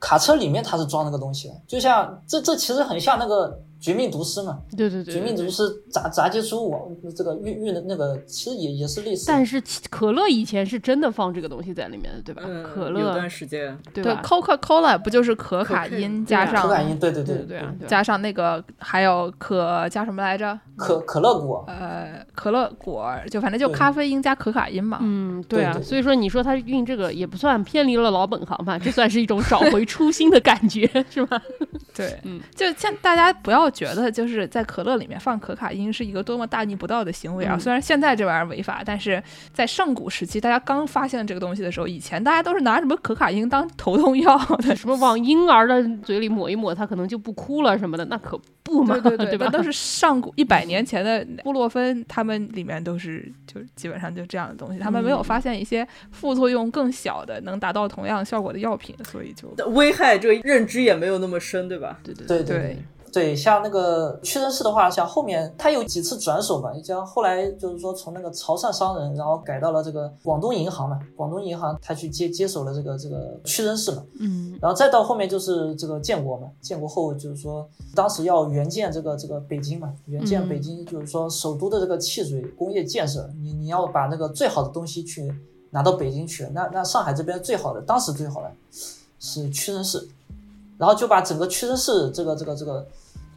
卡车里面它是装那个东西的，就像这这其实很像那个绝命毒师嘛，对对对绝命毒。师炸炸接出我这个运运的那个，其实也也是类似。但是可乐以前是真的放这个东西在里面的，对吧？嗯，可乐有段时间，对对吧？，Coca Cola 不就是可卡因加上可卡因，对对对对对啊，对啊加上那个还有可加什么来着？可可乐果，呃，可乐果，就反正就咖啡因加可卡因嘛。嗯，对啊，对对所以说你说他运这个也不算偏离了老本行吧，这算是一种找回初心的感觉，是吧？对，嗯，就像大家不要觉得就是在可乐里面放可卡因是一个多么大逆不道的行为啊。嗯虽然现在这玩意儿违法，但是在上古时期，大家刚发现这个东西的时候，以前大家都是拿什么可卡因当头痛药的。什么往婴儿的嘴里抹一抹，他可能就不哭了什么的，那可不嘛，对对对，吧？那都是上古一百 年前的布洛芬，他们里面都是就基本上就这样的东西，他们没有嗯发现一些副作用更小的能达到同样效果的药品，所以就危害这个认知也没有那么深，对吧？对对对对对对，像那个屈臣氏的话，像后面它有几次转手吧，像后来就是说从那个潮汕商人，然后改到了这个广东银行嘛，广东银行他去接接手了这个这个屈臣氏嘛，嗯。然后再到后面就是这个建国嘛，建国后就是说当时要援建这个这个北京嘛，援建嗯。北京就是说首都的这个汽水工业建设，你你要把那个最好的东西去拿到北京去，那那上海这边最好的，当时最好的是屈臣氏，然后就把整个屈臣氏这个这个这个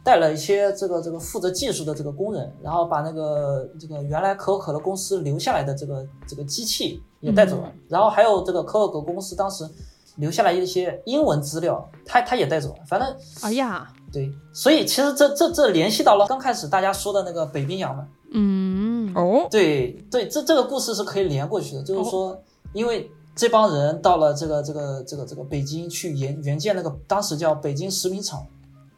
带了一些这个这个负责技术的这个工人，然后把那个这个原来可口可乐公司留下来的这个这个机器也带走了，然后还有这个可口可乐公司当时留下来一些英文资料，他他也带走了。反正哎呀，对，所以其实这这这联系到了刚开始大家说的那个北冰洋嘛。嗯，哦，对对，这这个故事是可以连过去的，就是说，因为这帮人到了这个这个这个这个北京去援援建那个当时叫北京食品厂，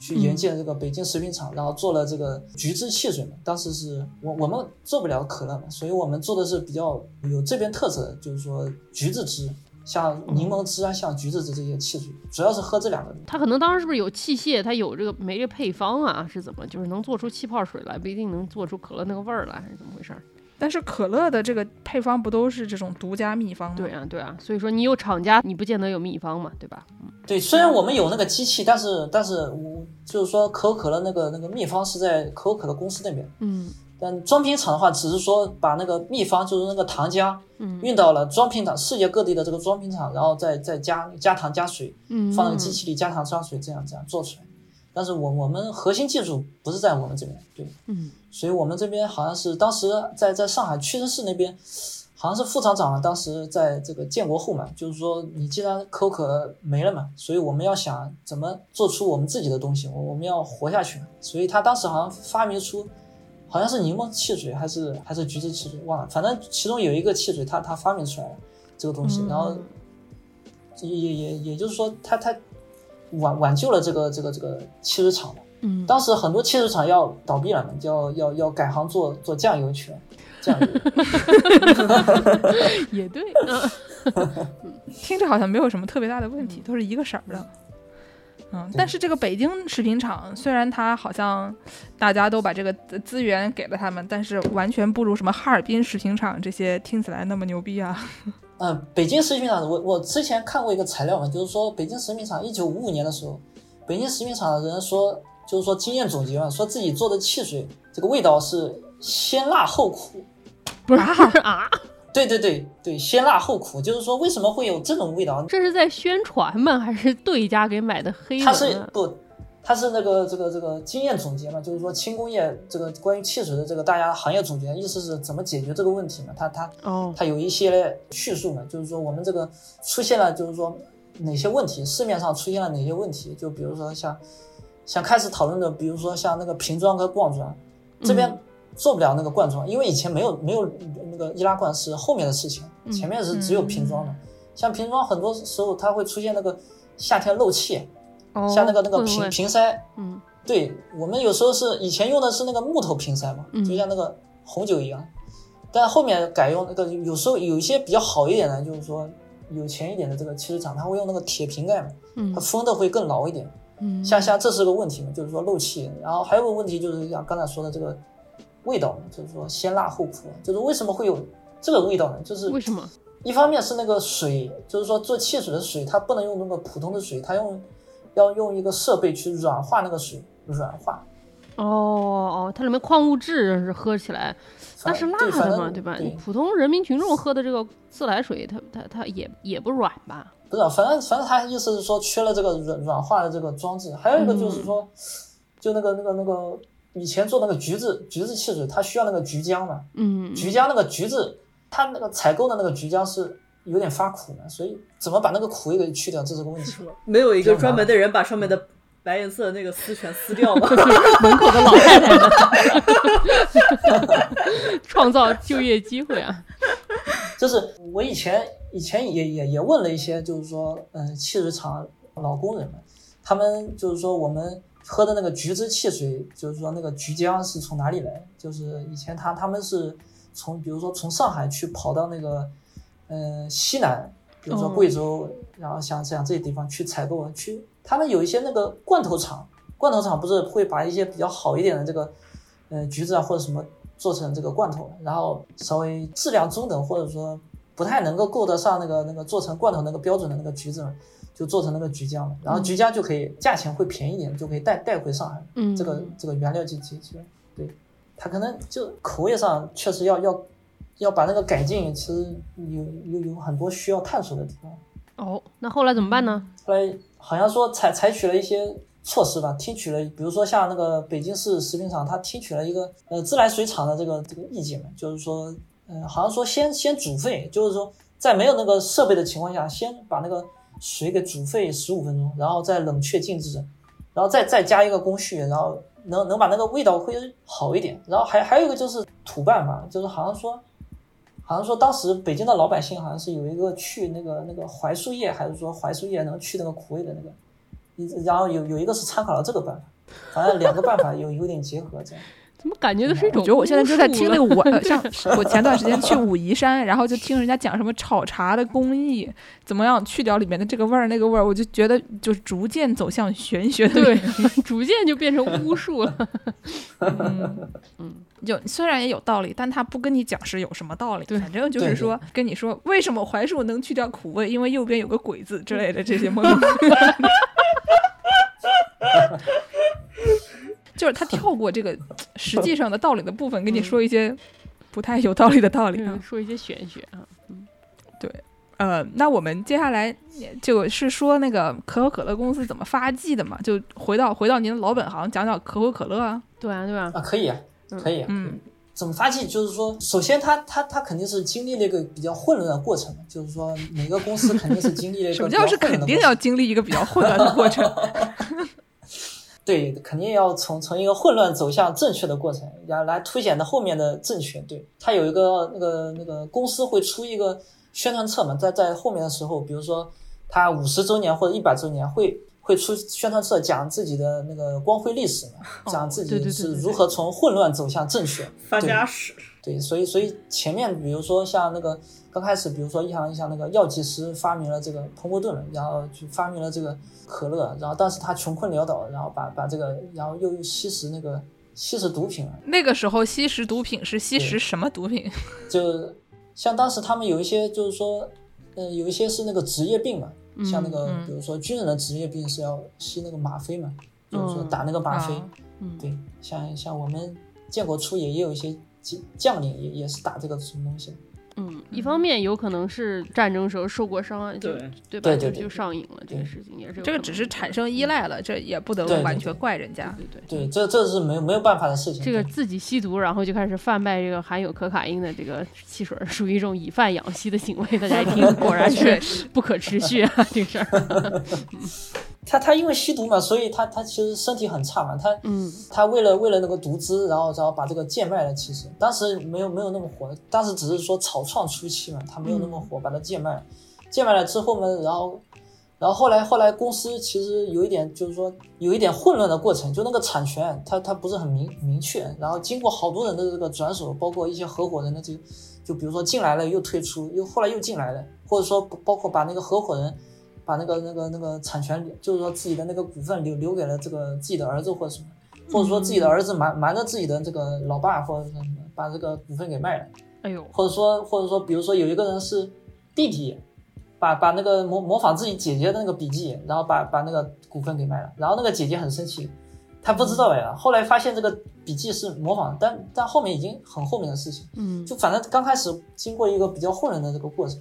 去援建这个北京食品厂，然后做了这个橘汁汽水嘛。当时是我我们做不了可乐嘛，所以我们做的是比较有这边特色的，就是说橘子汁，像柠檬汁啊，像橘子汁这些汽水，主要是喝这两个。他可能当时是不是有器械？他有这个没这配方啊？是怎么？就是能做出气泡水来，不一定能做出可乐那个味儿来，还是怎么回事儿？但是可乐的这个配方不都是这种独家秘方吗？对啊，对啊，所以说你有厂家，你不见得有秘方嘛，对吧？对，虽然我们有那个机器，但是但是我就是说可口可乐那个那个秘方是在可口可乐公司那边，嗯但装瓶厂的话，只是说把那个秘方，就是那个糖浆，嗯运到了装瓶厂，世界各地的这个装瓶厂，然后再再加加糖加水，嗯，放那个机器里加糖加水，这样这样做出来。但是我我们核心技术不是在我们这边，对，嗯所以我们这边好像是当时在在上海屈臣氏那边，好像是副厂长啊，当时在这个建国后嘛，就是说你既然可口可乐没了嘛，所以我们要想怎么做出我们自己的东西，我我们要活下去，所以他当时好像发明出。好像是柠檬汽水还是还是橘子汽水，忘了，反正其中有一个汽水他他发明出来了这个东西，然后也也也也就是说他他挽挽救了这个这个这个汽水厂嘛。嗯，当时很多汽水厂要倒闭了嘛，就要要要改行做做酱油去了，酱油。也对，嗯 听着好像没有什么特别大的问题，都是一个色儿的。嗯，但是这个北京食品厂虽然它好像大家都把这个资资源给了他们，但是完全不如什么哈尔滨食品厂这些听起来那么牛逼啊。嗯，北京食品厂，我我之前看过一个材料嘛，就是说北京食品厂一九五五年的时候，北京食品厂的人说，就是说经验总结嘛，说自己做的汽水这个味道是先辣后苦。不是啊，对对对对，先辣后苦，就是说为什么会有这种味道？这是在宣传吗？还是对家给买的黑它文啊？是不，它是那个这个这个经验总结嘛，就是说轻工业这个关于汽水的这个大家行业总结，意思是怎么解决这个问题嘛？它它哦，它有一些叙述嘛，就是说我们这个出现了，就是说哪些问题，市面上出现了哪些问题，就比如说像像开始讨论的，比如说像那个瓶装和罐装，这边做不了那个罐装，因为以前没有没有那个易拉罐是后面的事情，前面是只有瓶装的。像瓶装很多时候它会出现那个夏天漏气，哦像那个那个瓶瓶塞，嗯。对我们有时候是以前用的是那个木头瓶塞嘛，嗯。就像那个红酒一样，但后面改用那个，有时候有一些比较好一点的，就是说有钱一点的这个汽车厂，它会用那个铁瓶盖嘛，嗯。它封的会更牢一点。嗯，像像这是个问题嘛，就是说漏气，然后还有个问题就是像刚才说的这个味道嘛，就是说先辣后苦，就是为什么会有这个味道呢？就是为什么？一方面是那个水，就是说做汽水的水，它不能用那个普通的水，它用要用一个设备去软化那个水，软化。哦哦，它里面矿物质是喝起来，那是辣的嘛，正对吧？对普通人民群众喝的这个自来水，它它它也也不软吧？不知道，反正反正他意思是说缺了这个软软化的这个装置，还有一个就是说，就那个那个那个以前做那个橘子橘子汽水，它需要那个橘浆嘛，嗯，橘浆那个橘子，它那个采购的那个橘浆是有点发苦的，所以怎么把那个苦也给去掉，这是个问题。没有一个专门的人把上面的白颜色的那个丝全撕掉吗？门口的老太太们 创造就业机会啊！就是我以前以前也也也问了一些，就是说，嗯，汽水厂老工人们，他们就是说我们喝的那个橘子汽水，就是说那个橘浆是从哪里来？就是以前他他们是从比如说从上海去跑到那个，呃，西南，比如说哦贵州，然后像像这些地方去采购，去他们有一些那个罐头厂，罐头厂不是会把一些比较好一点的这个，呃，橘子啊或者什么做成这个罐头，然后稍微质量中等或者说不太能够够得上那个那个做成罐头那个标准的那个橘子嘛，就做成那个橘浆了，然后橘浆就可以价钱会便宜一点，就可以带带回上海，嗯，这个这个原料就解决，对，它可能就口味上确实要要要把那个改进，其实有有有很多需要探索的地方。哦，那后来怎么办呢？后来好像说采采取了一些措施吧，听取了，比如说像那个北京市食品厂，它听取了一个呃自来水厂的这个这个意见嘛，就是说，呃，好像说先先煮沸，就是说在没有那个设备的情况下，先把那个水给煮沸十五分钟，然后再冷却静置，然后再再加一个工序，然后能能把那个味道会好一点。然后还还有一个就是土办法，就是好像说。好像说当时北京的老百姓好像是有一个去那个那个槐树叶，还是说槐树叶能去那个苦味的那个，然后有有一个是参考了这个办法，好像两个办法有有点结合这样。怎么感觉都是一种？我觉得我现在就在听那个我 像我前段时间去武夷山，然后就听人家讲什么炒茶的工艺，怎么样去掉里面的这个味儿那个味儿，我就觉得就是逐渐走向玄学的对 逐渐就变成巫术了。嗯，就虽然也有道理，但他不跟你讲是有什么道理，对反正就是说跟你说为什么槐树能去掉苦味，因为右边有个鬼字之类的这些莫名其妙的就是他跳过这个实际上的道理的部分，跟你说一些不太有道理的道理啊嗯。说一些玄学啊，嗯，对呃，那我们接下来就是说那个可口可乐公司怎么发迹的嘛，就回到回到您的老本行，讲讲可口可乐啊。对啊对啊，啊，可以啊，可以啊。嗯怎么发迹？就是说，首先他他他肯定是经历了一个比较混乱的过程，就是说每个公司肯定是经历了一什么个比较叫是肯定混乱的过程要经历一个比较混乱的过程？对，肯定要从从一个混乱走向正确的过程，来来凸显的后面的正确。对，它有一个那个那个公司会出一个宣传册嘛，在在后面的时候，比如说它五十周年或者一百周年会会出宣传册，讲自己的那个光辉历史嘛，讲自己是如何从混乱走向正确。发家史，对，所以所以前面比如说像那个刚开始，比如说像像那个药剂师发明了这个彭伯顿，然后就发明了这个可乐，然后当时他穷困潦倒，然后把把这个，然后又吸食那个吸食毒品了，那个时候吸食毒品是吸食什么毒品？就像当时他们有一些就是说，呃，有一些是那个职业病嘛，像那个嗯比如说军人的职业病是要吸那个吗啡嘛，就是说嗯打那个吗啡，啊嗯对，像像我们建国初也也有一些将将领也也是打这个什么东西的。嗯，一方面有可能是战争时候受过伤，就对对吧？就就上瘾了，这个事情也是这个只是产生依赖了，这也不能完全怪人家。对对对。对，这这是没有没有办法的事情。这个自己吸毒，然后就开始贩卖这个含有可卡因的这个汽水，属于一种以贩养吸的行为。大家一听，果然是不可持续啊，这事儿。他他因为吸毒嘛，所以他他其实身体很差嘛。他嗯他为了为了那个毒资，然后然后把这个贱卖了。其实当时没有没有那么火，当时只是说草创初期嘛，他没有那么火，把它贱卖了。贱卖了之后呢，然后然后后来后来公司其实有一点就是说有一点混乱的过程，就那个产权他他不是很明明确。然后经过好多人的这个转手，包括一些合伙人的这个，就比如说进来了又退出，又后来又进来了，或者说包括把那个合伙人。把那个那个那个产权，就是说自己的那个股份留留给了这个自己的儿子或者什么，或者说自己的儿子瞒瞒着自己的这个老爸或者什么，把这个股份给卖了，哎呦，或者说或者说比如说有一个人是弟弟，把把那个模模仿自己姐姐的那个笔记，然后把把那个股份给卖了，然后那个姐姐很生气，她不知道呀，后来发现这个笔记是模仿，但但后面已经很后面的事情，嗯，就反正刚开始经过一个比较混乱的这个过程，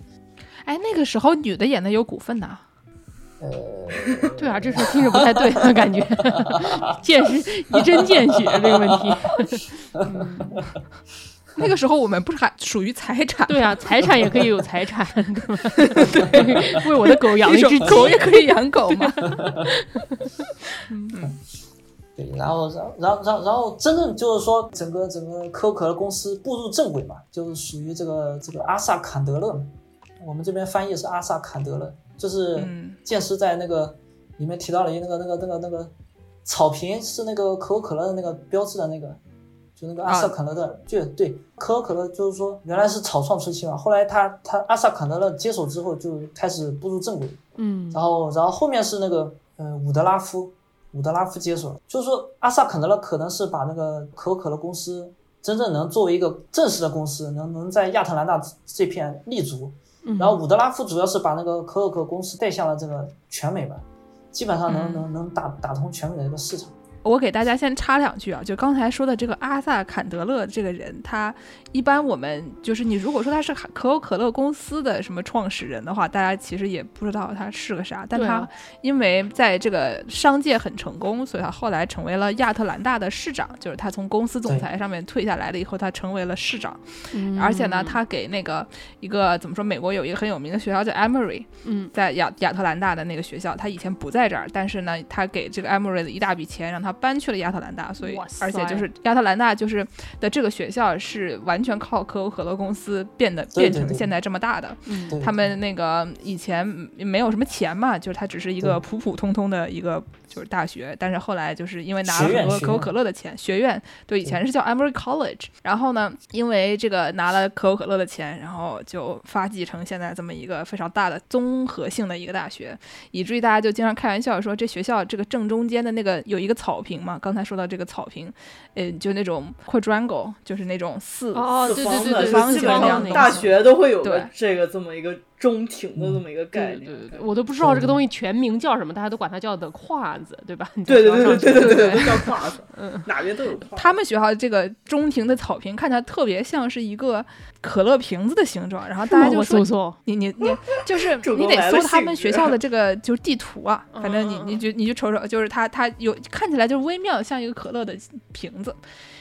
哎，那个时候女的也能有股份呐？呃。对啊，这事听着不太对，感觉见识一针见血这个问题。那个时候我们不是还属于财产？对啊，财产也可以有财产，对吧？为我的狗养一一只狗也可以养狗嘛？对，然后，然后，然后，然后，然后，真正就是说，整个整个可口可乐公司步入正轨嘛，就是属于这个这个阿萨坎德勒嘛。我们这边翻译是阿萨坎德勒，就是嗯。剑师在那个里面提到了一个那个那个那个那个草坪是那个可口可乐的那个标志的那个，就那个阿萨坎德勒，就对可口可乐就是说原来是草创初期嘛，后来他他阿萨坎德勒接手之后就开始步入正轨，嗯。然后，然后后面是那个呃伍德拉夫，伍德拉夫接手了，就是说阿萨肯德勒可能是把那个可口可乐公司真正能作为一个正式的公司，能能在亚特兰大这片立足。嗯然后伍德拉夫主要是把那个可口可公司带向了这个全美吧，基本上能嗯能能打打通全美的这个市场。我给大家先插两句啊，就刚才说的这个阿萨坎德勒这个人，他一般我们就是你如果说他是可口可乐公司的什么创始人的话，大家其实也不知道他是个啥。但他因为在这个商界很成功，所以他后来成为了亚特兰大的市长，就是他从公司总裁上面退下来了以后，他成为了市长。嗯而且呢，他给那个一个怎么说，美国有一个很有名的学校叫 Emory，嗯在亚亚特兰大的那个学校，他以前不在这儿，但是呢，他给这个 Emory 的一大笔钱，让他搬去了亚特兰大，所以而且就是亚特兰大就是的这个学校是完全靠可口可乐公司变得变成现在这么大的。他们那个以前没有什么钱嘛，就是它只是一个普普通通的一个就是大学，但是后来就是因为拿了很多可口可乐的钱，学院对以前是叫 Emory College，然后呢，因为这个拿了可口可乐的钱，然后就发迹成现在这么一个非常大的综合性的一个大学，以至于大家就经常开玩笑说，这学校这个正中间的那个有一个草坪嘛，刚才说到这个草坪，嗯，就那种 quadrangle，就是那种四哦，对四方的，对对对，方基本形那样的大学都会有对。个这个这么一个中庭的这么一个概念。对对对对，我都不知道这个东西全名叫什么，大家都管它叫的胯子，对吧？你对对对对对对对，对叫胯子，哪边都有胯。他们学校这个中庭的草坪看起来特别像是一个可乐瓶子的形状，然后大家就说搜搜，你你你 就是你得搜他们学校的这个 就是地图啊，反正你嗯嗯你就你就瞅瞅，就是它它有看起来就是微妙的像一个可乐的瓶子。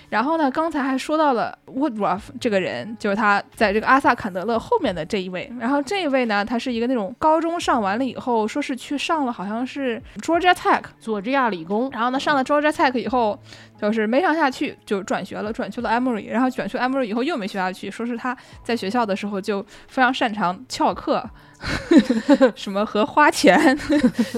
然后呢，刚才还说到了 Woodruff 这个人，就是他在这个阿萨坎德勒后面的这一位。然后这一位呢，他是一个那种高中上完了以后，说是去上了好像是 Georgia Tech，佐治亚理工，然后呢，上了 Georgia Tech 以后，就是没上下去，就转学了，转去了 Emory，然后转去 Emory 以后又没学下去，说是他在学校的时候就非常擅长翘课，什么和花钱，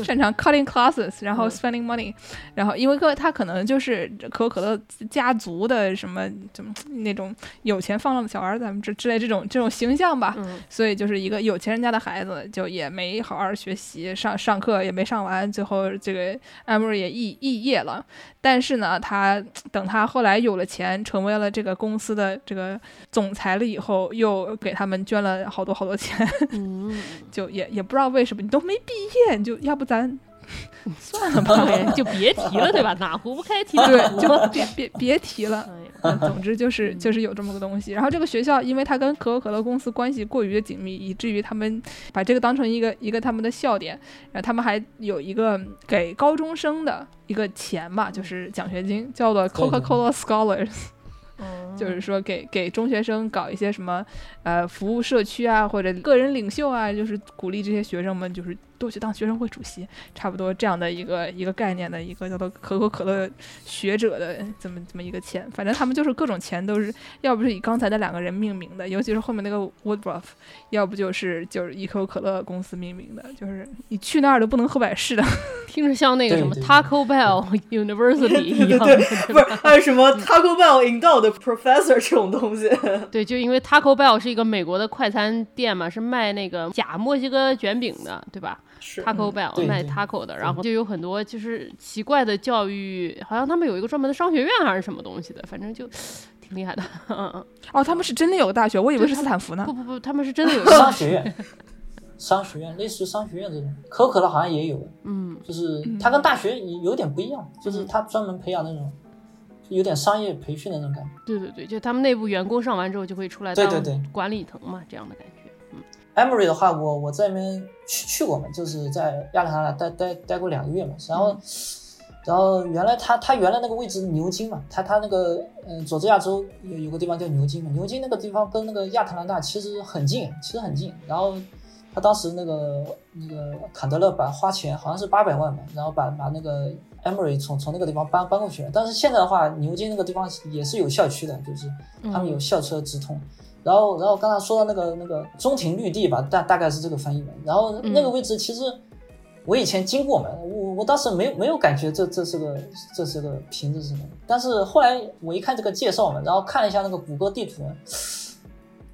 擅长 cutting classes，然后 spending money，然后因为个他可能就是可口可乐家族的什么怎么那种有钱放浪的小儿子咱们之之类这种这种形象吧，嗯，所以就是一个有钱人家的孩子，就也没好好学习，上上课也没上完，最后这个 Emory 也肄肄业了。但是呢，他等他后来有了钱，成为了这个公司的这个总裁了以后，又给他们捐了好多好多钱，嗯，就也也不知道为什么，你都没毕业，你就要不咱 算了吧，就别提了，对吧？哪壶不开提哪对，壶。就别别别提了。总之就是就是有这么个东西。然后这个学校，因为它跟可口可乐公司关系过于的紧密，以至于他们把这个当成一个一个他们的笑点。然后他们还有一个给高中生的一个钱嘛，就是奖学金，叫做对对 Coca-Cola Scholars。就是说给给中学生搞一些什么呃服务社区啊，或者个人领袖啊，就是鼓励这些学生们就是多去当学生会主席，差不多这样的一个一个概念的一个叫做可口可乐学者的这么这么一个钱，反正他们就是各种钱都是要不是以刚才那两个人命名的，尤其是后面那个 Woodruff，要不就是就是以可口可乐公司命名的，就是你去那儿都不能喝百事的。听着像那个什么对对 Taco Bell University 一样对的，不是还有什么 Taco Bell Endowed Professor 这种东西？对，就因为 Taco Bell 是一个美国的快餐店嘛，是卖那个假墨西哥卷饼的，对吧是？Taco Bell 卖 taco 的，然后就有很多就是奇怪的教育，好像他们有一个专门的商学院还是什么东西的，反正就挺厉害的。嗯嗯，哦，他们是真的有个大学，我以为是斯坦福呢不。不不，他们是真的有个商学院，商学院类似于商学院这种，可口可乐好像也有，嗯就是它跟大学有点不一样，就是它专门培养那种，就有点商业培训的那种感觉。对对对，就他们内部员工上完之后就会出来当对对对管理层嘛，这样的感觉。Emory 的话，我我在那边去去过嘛，就是在亚特兰大待待待过两个月嘛，然后。然后原来他他原来那个位置牛津嘛，他他那个嗯、呃佐治亚州有有个地方叫牛津嘛，牛津那个地方跟那个亚特兰大其实很近，其实很近。然后他当时那个那个坎德勒把花钱好像是八百万吧，然后把把那个 Emory 从从那个地方搬搬过去了。但是现在的话，牛津那个地方也是有校区的，就是他们有校车直通。然后然后刚才说到那个那个中庭绿地吧，大大概是这个翻译的。然后那个位置其实。我以前经过嘛，我我当时没有没有感觉这这是个这是个瓶子是什么，但是后来我一看这个介绍嘛，然后看了一下那个谷歌地图，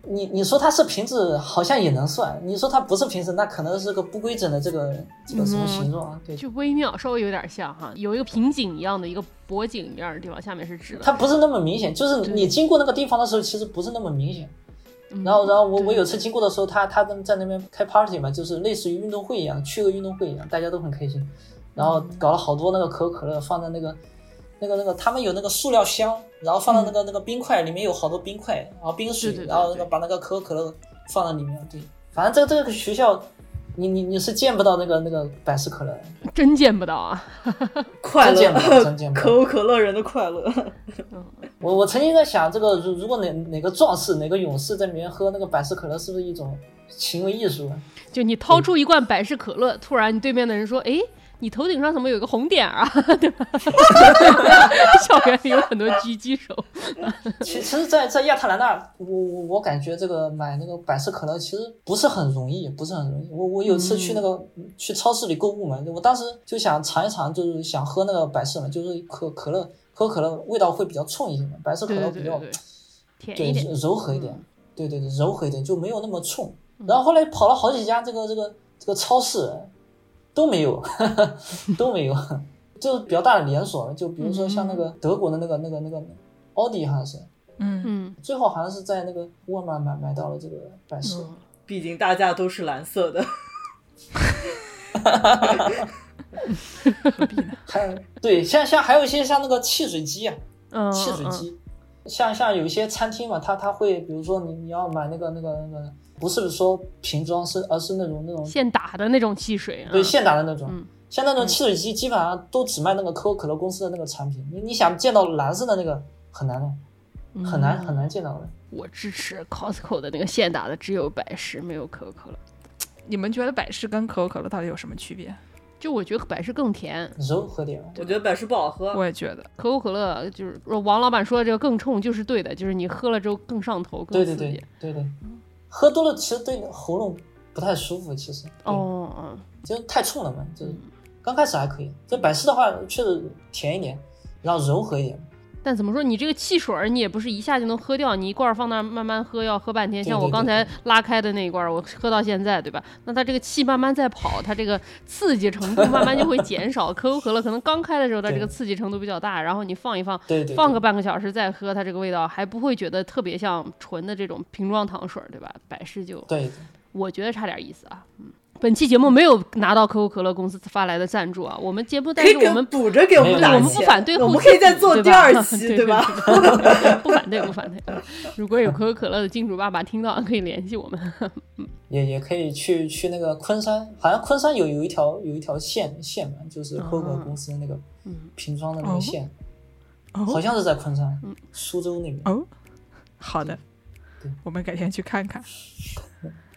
你你说它是瓶子好像也能算，你说它不是瓶子，那可能是个不规整的这个这个什么形状啊？对，就微妙，稍微有点像哈，有一个瓶颈一样的一个脖颈一样的地方，下面是直的。它不是那么明显，就是你经过那个地方的时候，其实不是那么明显。然后，然后我我有次经过的时候，他他们在那边开 party 嘛，就是类似于运动会一样，去个运动会一样，大家都很开心。然后搞了好多那个可口可乐放在那个那个那个他们有那个塑料箱，然后放到那个那个冰块里面有好多冰块，然后冰水，对对对然后那个把那个可口可乐放在里面，对，反正这个这个学校。你你你是见不到那个那个百事可乐，真见不到啊！快乐，真见不到可口可乐人的快乐。我我曾经在想，这个如如果哪哪个壮士哪个勇士在里面喝那个百事可乐，是不是一种行为艺术啊？就你掏出一罐百事可乐，突然你对面的人说：“哎，你头顶上怎么有个红点儿啊？” 对吧？校园里有很多狙击手，其其实在，在亚特兰大，我我我感觉这个买那个百事可乐其实不是很容易，不是很容易。我我有次去那个、去超市里购物嘛，我当时就想尝一尝，就是想喝那个百事嘛，就是可可乐可口可乐味道会比较冲一些嘛，百事可对乐比较甜对一点。柔和一点，对对对柔和一点，就没有那么冲。然后后来跑了好几家这个这个这个超市都没有，都没有，就是比较大的连锁，就比如说像那个德国的那个那个那个奥迪好像是。嗯，嗯。最后好像是在那个沃尔玛买买到了这个百事，嗯，毕竟大家都是蓝色的。还有对像像还有一些像那个汽水机啊，嗯，汽水嗯。机，像像有一些餐厅嘛，它它会比如说你你要买那个那个那个，不是说瓶装是而是那种那种现打的那种汽水啊，对现打的那种，嗯像那种汽水机基本上都只卖那个可口可乐公司的那个产品，你你想见到蓝色的那个很难的，很难很难见到的。我支持 Costco 的那个现打的，只有百事，没有可口可乐。你们觉得百事跟可口可乐到底有什么区别？就我觉得百事更甜，柔和点，我觉得百事不好喝。我也觉得，可口可乐就是王老板说的这个更冲，就是对的，就是你喝了之后更上头，更刺激。对对对对，喝多了其实对喉咙不太舒服，其实哦哦，嗯，就太冲了嘛，就是刚开始还可以。这百事的话确实甜一点，然后柔和一点。但怎么说，你这个汽水儿你也不是一下就能喝掉，你一罐儿放那儿慢慢喝，要喝半天。像我刚才拉开的那一罐儿，我喝到现在，对吧？那它这个气慢慢在跑，它这个刺激程度慢慢就会减少。可口可乐可能刚开的时候，它这个刺激程度比较大，然后你放一放，放个半个小时再喝，它这个味道还不会觉得特别像纯的这种瓶装糖水儿，对吧？百事就对我觉得差点意思啊。嗯，本期节目没有拿到可口可乐公司发来的赞助啊，我们节目但是我们补着给我们没有打我们不反对，我们可以再做第二期，对吧？？不反对，不反对。嗯如果有可口可乐的金主爸爸听到，可以联系我们。也也可以去去那个昆山，好像昆山有有一条有一条线线嘛，就是可口可乐公司的那个嗯瓶装的那哦个线，好哦像是在昆山嗯，苏州那边。哦，好的，我们改天去看看。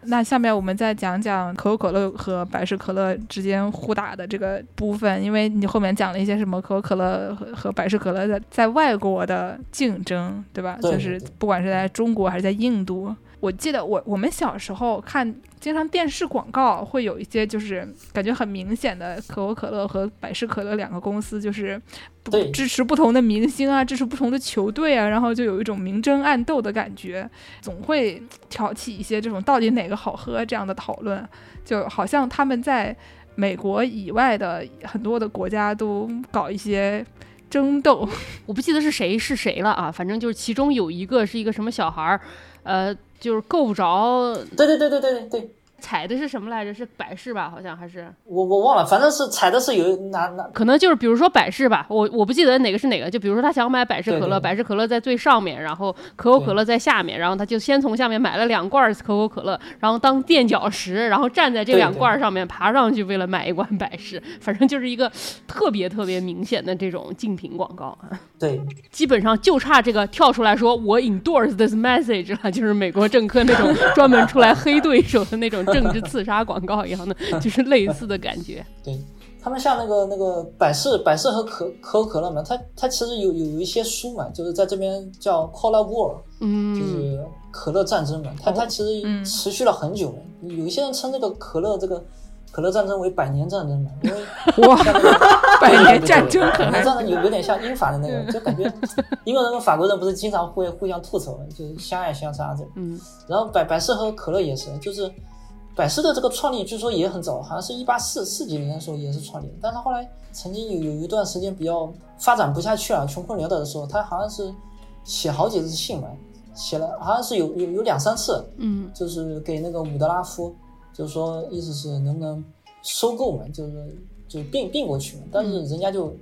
那下面我们再讲讲可口可乐和百事可乐之间互打的这个部分，因为你后面讲了一些什么可口可乐和和百事可乐在在外国的竞争，对吧？对就是不管是在中国还是在印度，我记得我我们小时候看，经常电视广告会有一些就是感觉很明显的可口可乐和百事可乐两个公司就是不支持不同的明星啊，支持不同的球队啊，然后就有一种明争暗斗的感觉，总会挑起一些这种到底哪个好喝这样的讨论，就好像他们在美国以外的很多的国家都搞一些争斗，我不记得是谁是谁了啊，反正就是其中有一个是一个什么小孩儿，呃，就是够不着对对对对对对。对，踩的是什么来着？是百事吧？好像还是我我忘了，反正是踩的是有哪哪可能就是比如说百事吧，我我不记得哪个是哪个。就比如说他想买百事可乐，对对对百事可乐在最上面，然后可口可乐在下面，然后他就先从下面买了两罐可口可乐，然后当垫脚石，然后站在这两罐上面爬上去，为了买一罐百事。反正就是一个特别特别明显的这种竞品广告啊。对 基本上就差这个跳出来说我 endorse this message 了，就是美国政客那种专门出来黑对手的那种政治刺杀广告一样的，就是类似的感觉。对，他们像那个那个百事百事和可可口可乐嘛，它它其实有有有一些书嘛，就是在这边叫 Cola War，就嗯，是可乐战争嘛，它它其嗯实持续了很久嘛。有一些人称这个可乐这个可乐战争为百年战争嘛，因为 百年战争可年战争有有点像英法的那个，就感觉英国人跟法国人不是经常会互相吐槽，就是相爱相杀这种。嗯然后百百事和可乐也是，就是百事的这个创立据说也很早，好像是一八四四几年的时候也是创立的，但是后来曾经有有一段时间比较发展不下去了，穷困潦倒的时候，他好像是写好几次信嘛，写了好像是有有有两三次，嗯。就是给那个伍德拉夫，就是说意思是能不能收购嘛，就是就并并过去嘛，但是人家就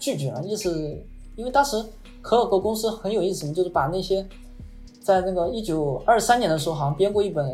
拒绝了，意思因为当时可口可乐公司很有意思，就是把那些在那个一九二三年的时候，好像编过一本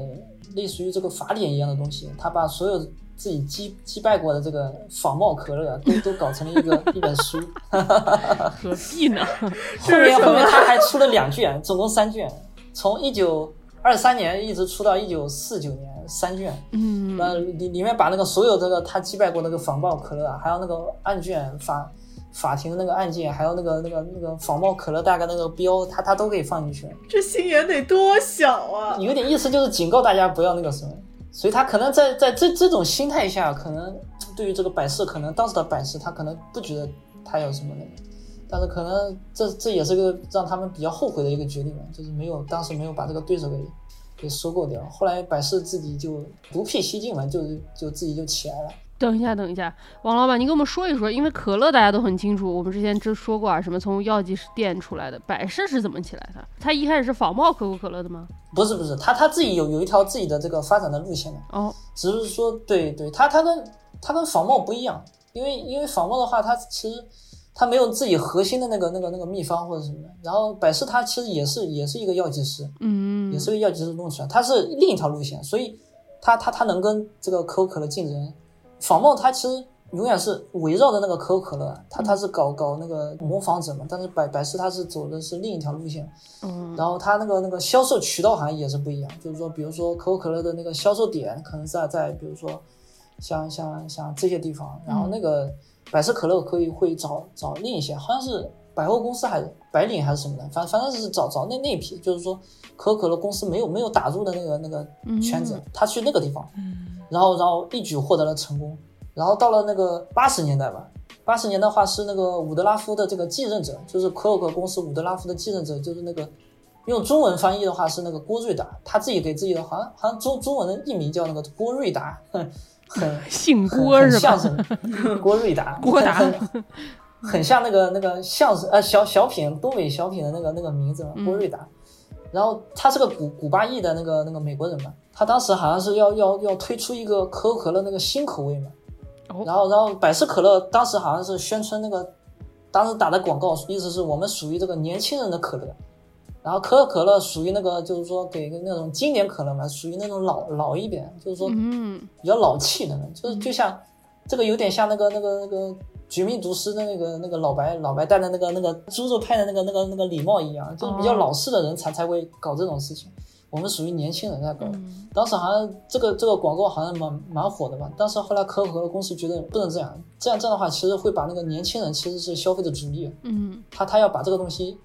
类似于这个法典一样的东西，他把所有自己击击败过的这个仿冒可乐都都搞成了一个一本书。何必呢？后面后面他还出了两卷，总共三卷，从一九二三年一直出到一九四九年，三卷。嗯，那，里里面把那个所有这个他击败过那个仿冒可乐啊，还有那个案卷法法庭的那个案件，还有那个那个那个仿冒可乐大概那个标，他他都给放进去了。这心眼得多小啊！有点意思，就是警告大家不要那个什么。所以他可能在在这这种心态下，可能对于这个百事，可能当时的百事，他可能不觉得他有什么那个，但是可能这这也是个让他们比较后悔的一个决定吧，就是没有当时没有把这个对手给给收购掉。后来百事自己就独辟蹊径嘛，就就自己就起来了。等一下，等一下，王老板，你给我们说一说，因为可乐大家都很清楚，我们之前就说过啊，什么从药剂师店出来的，百事是怎么起来的？它一开始是仿冒可口可乐的吗？不是不是，他他自己有有一条自己的这个发展的路线的，哦，只是说对对，他他跟他跟仿冒不一样，因为因为仿冒的话，它其实它没有自己核心的那个那个那个秘方或者什么的。然后百事它其实也是也是一个药剂师，嗯，也是个药剂师弄出来，它是另一条路线，所以它它它能跟这个可口可乐竞争。仿冒它其实永远是围绕着那个可口可乐，它它是搞搞那个模仿者嘛，但是百百事它是走的是另一条路线。嗯，然后它那个那个销售渠道好像也是不一样，就是说，比如说可口可乐的那个销售点可能在在比如说像像像这些地方，然后那个百事可乐可以会找找另一些，好像是百货公司还是白领还是什么的，反反正是找找那那一批，就是说可口可乐公司没有没有打入的那个那个圈子，他去那个地方，然后然后一举获得了成功，然后到了那个八十年代吧。八十年的话是那个伍德拉夫的这个继任者，就是可口可公司伍德拉夫的继任者，就是那个用中文翻译的话是那个郭瑞达，他自己给自己的好像好像中中文的艺名叫那个郭瑞达，很 很姓郭是吧？相声，郭瑞达，郭达很像那个那个相声呃小小品东北小品的那个那个名字郭瑞达。然后他是个古古巴裔的那个那个美国人嘛，他当时好像是要要要推出一个可口可乐那个新口味嘛，哦。然后然后百事可乐当时好像是宣称那个，当时打的广告意思是我们属于这个年轻人的可乐，然后可口可乐属于那个就是说给个那种经典可乐嘛，属于那种老老一点，就是说嗯，比较老气的，就是就像这个有点像那个那个那个绝命毒师的那个那个老白老白戴的那个那个猪肉派的那个那个那个礼帽一样，就是比较哦老式的人才才会搞这种事情。我们属于年轻人在搞，嗯。当时好像这个这个广告好像蛮蛮火的吧，但是后来可口可乐公司觉得不能这样，这样这样的话其实会把那个年轻人其实是消费的主力，嗯。他他要把这个东西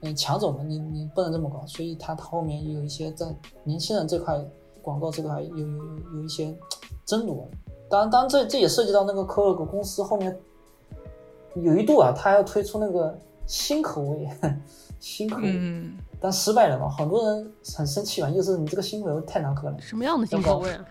嗯抢走嘛，你你不能这么搞，所以他他后面也有一些在年轻人这块广告这块有有有有一些争夺，当然当然这这也涉及到那个可口可乐公司后面有一度啊，他要推出那个新口味，新口味，嗯，但失败了嘛，很多人很生气嘛，意思是你这个新口味太难喝了。什么样的新口味啊？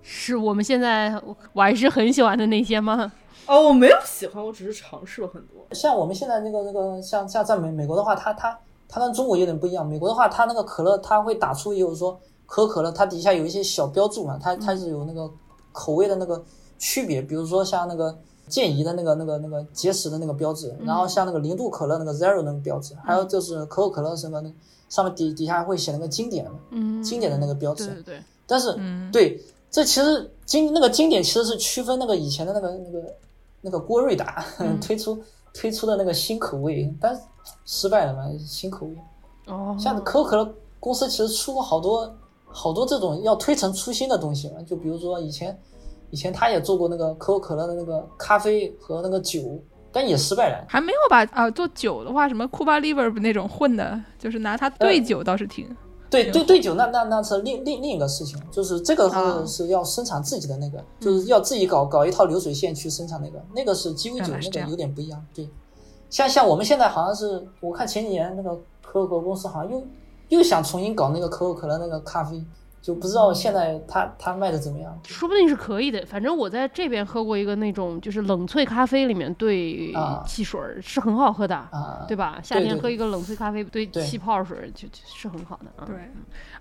是我们现在我还是很喜欢的那些吗？哦，我没有喜欢，我只是尝试了很多。像我们现在那个那个像像在美美国的话，它它它跟中国有点不一样。美国的话，它那个可乐它会打出，也有说可口可乐，它底下有一些小标注嘛，它它是有那个口味的那个区别，比如说像那个健怡的那个那个那个结石的那个标志，然后像那个零度可乐那个 zero 那个标志，还有就是可口可乐什么的，上面底底下会写那个经典嘛，嗯，经典的那个标志。对对对，但是，嗯。对，这其实经那个经典其实是区分那个以前的那个那个那个郭瑞达、嗯。推出推出的那个新口味，但是失败了嘛，新口味。哦，像可口可乐公司其实出过好多好多这种要推陈出新的东西嘛，就比如说以前以前他也做过那个可口可乐的那个咖啡和那个酒，但也失败了。还没有吧？啊，做酒的话，什么库巴 liver 那种混的，就是拿它兑酒倒是挺。对对对酒，那那那是另另另一个事情，就是这个啊是是要生产自己的那个，就是要自己搞搞一套流水线去生产那个，那个是鸡尾酒，那个有点不一样。对，像像我们现在好像是，我看前几年那个可口可乐公司好像又又想重新搞那个可口可乐那个咖啡，就不知道现在它它卖的怎么样。说不定是可以的。反正我在这边喝过一个那种，就是冷萃咖啡里面兑啊汽水儿，是很好喝的，啊，对吧？夏天喝一个冷萃咖啡兑气泡水就就是很好的。啊对，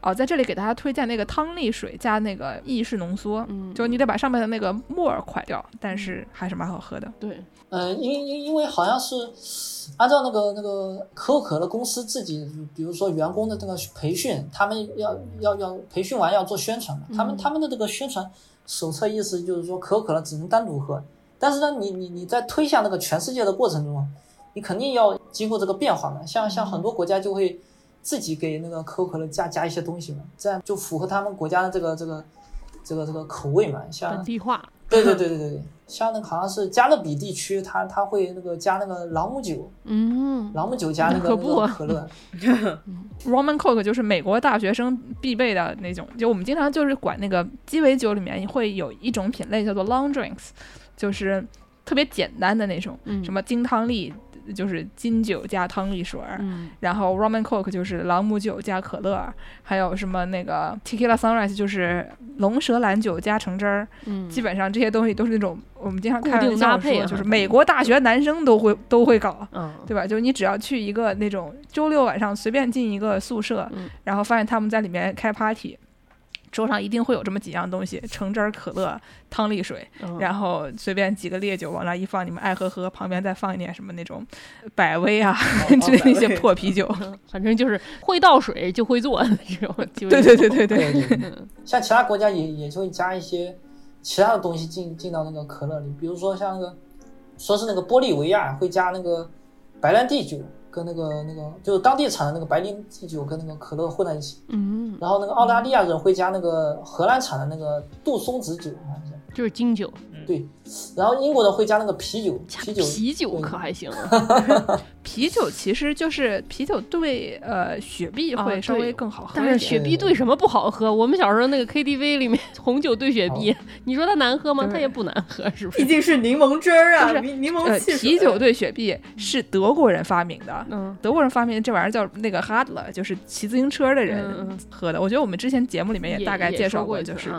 哦，在这里给大家推荐那个汤力水加那个意式浓缩，嗯就你得把上面的那个沫儿快掉，但是还是蛮好喝的。对，呃，因为因因为好像是按照那个那个可口可乐公司自己，比如说员工的这个培训，他们要要要培训完要做宣传嘛，他们他们的这个宣传手册意思就是说可口可乐只能单独喝，但是呢，你你你在推向那个全世界的过程中，你肯定要经过这个变化嘛，像像很多国家就会自己给那个可口可乐加加一些东西嘛，这样就符合他们国家的这个这个这个这个口味嘛，像本地化。对对对对对对，像那个好像是加勒比地区，它它会那个加那个朗姆酒，嗯，朗姆酒加那个可不。个可乐，Roman Coke 就是美国大学生必备的那种，就我们经常就是管那个鸡尾酒里面会有一种品类叫做 long drinks，就是特别简单的那种，嗯。什么金汤力就是金酒加汤力水儿，嗯然后 Roman Coke 就是朗姆酒加可乐，还有什么那个 Tequila Sunrise 就是龙舌兰酒加橙汁儿，嗯，基本上这些东西都是那种我们经常看到的搭配就是美国大学男生都会都会搞。嗯对吧？就是你只要去一个那种周六晚上随便进一个宿舍，嗯然后发现他们在里面开 party，桌上一定会有这么几样东西：橙汁儿、可乐、汤力水，嗯然后随便几个烈酒往那一放，你们爱喝喝，旁边再放一点什么那种百威啊 之类的一些破啤酒。反正就是会倒水就会做对对，对对对，像其他国家也也就会加一些其他的东西进进到那个可乐里，比如说像那个说是那个玻利维亚会加那个白兰地酒跟那个那个就是当地产的那个白兰地酒跟那个可乐混在一起，嗯，然后那个澳大利亚人会加那个荷兰产的那个杜松子酒，好像是。就是金酒，对，然后英国的会加那个啤酒，啤酒啤酒可还行啊。啤酒其实就是啤酒兑呃雪碧啊会稍微更好喝。但是雪碧兑什么不好喝？我们小时候那个 KTV 里面红酒兑雪碧，你说它难喝吗？它也不难喝，是不是？毕竟是柠檬汁儿啊，就是柠柠檬呃，汽水。啤酒兑雪碧是德国人发明的，嗯德国人发明这玩意儿叫那个 Hadler，就是骑自行车的嗯人嗯喝的。我觉得我们之前节目里面也大概介绍过就是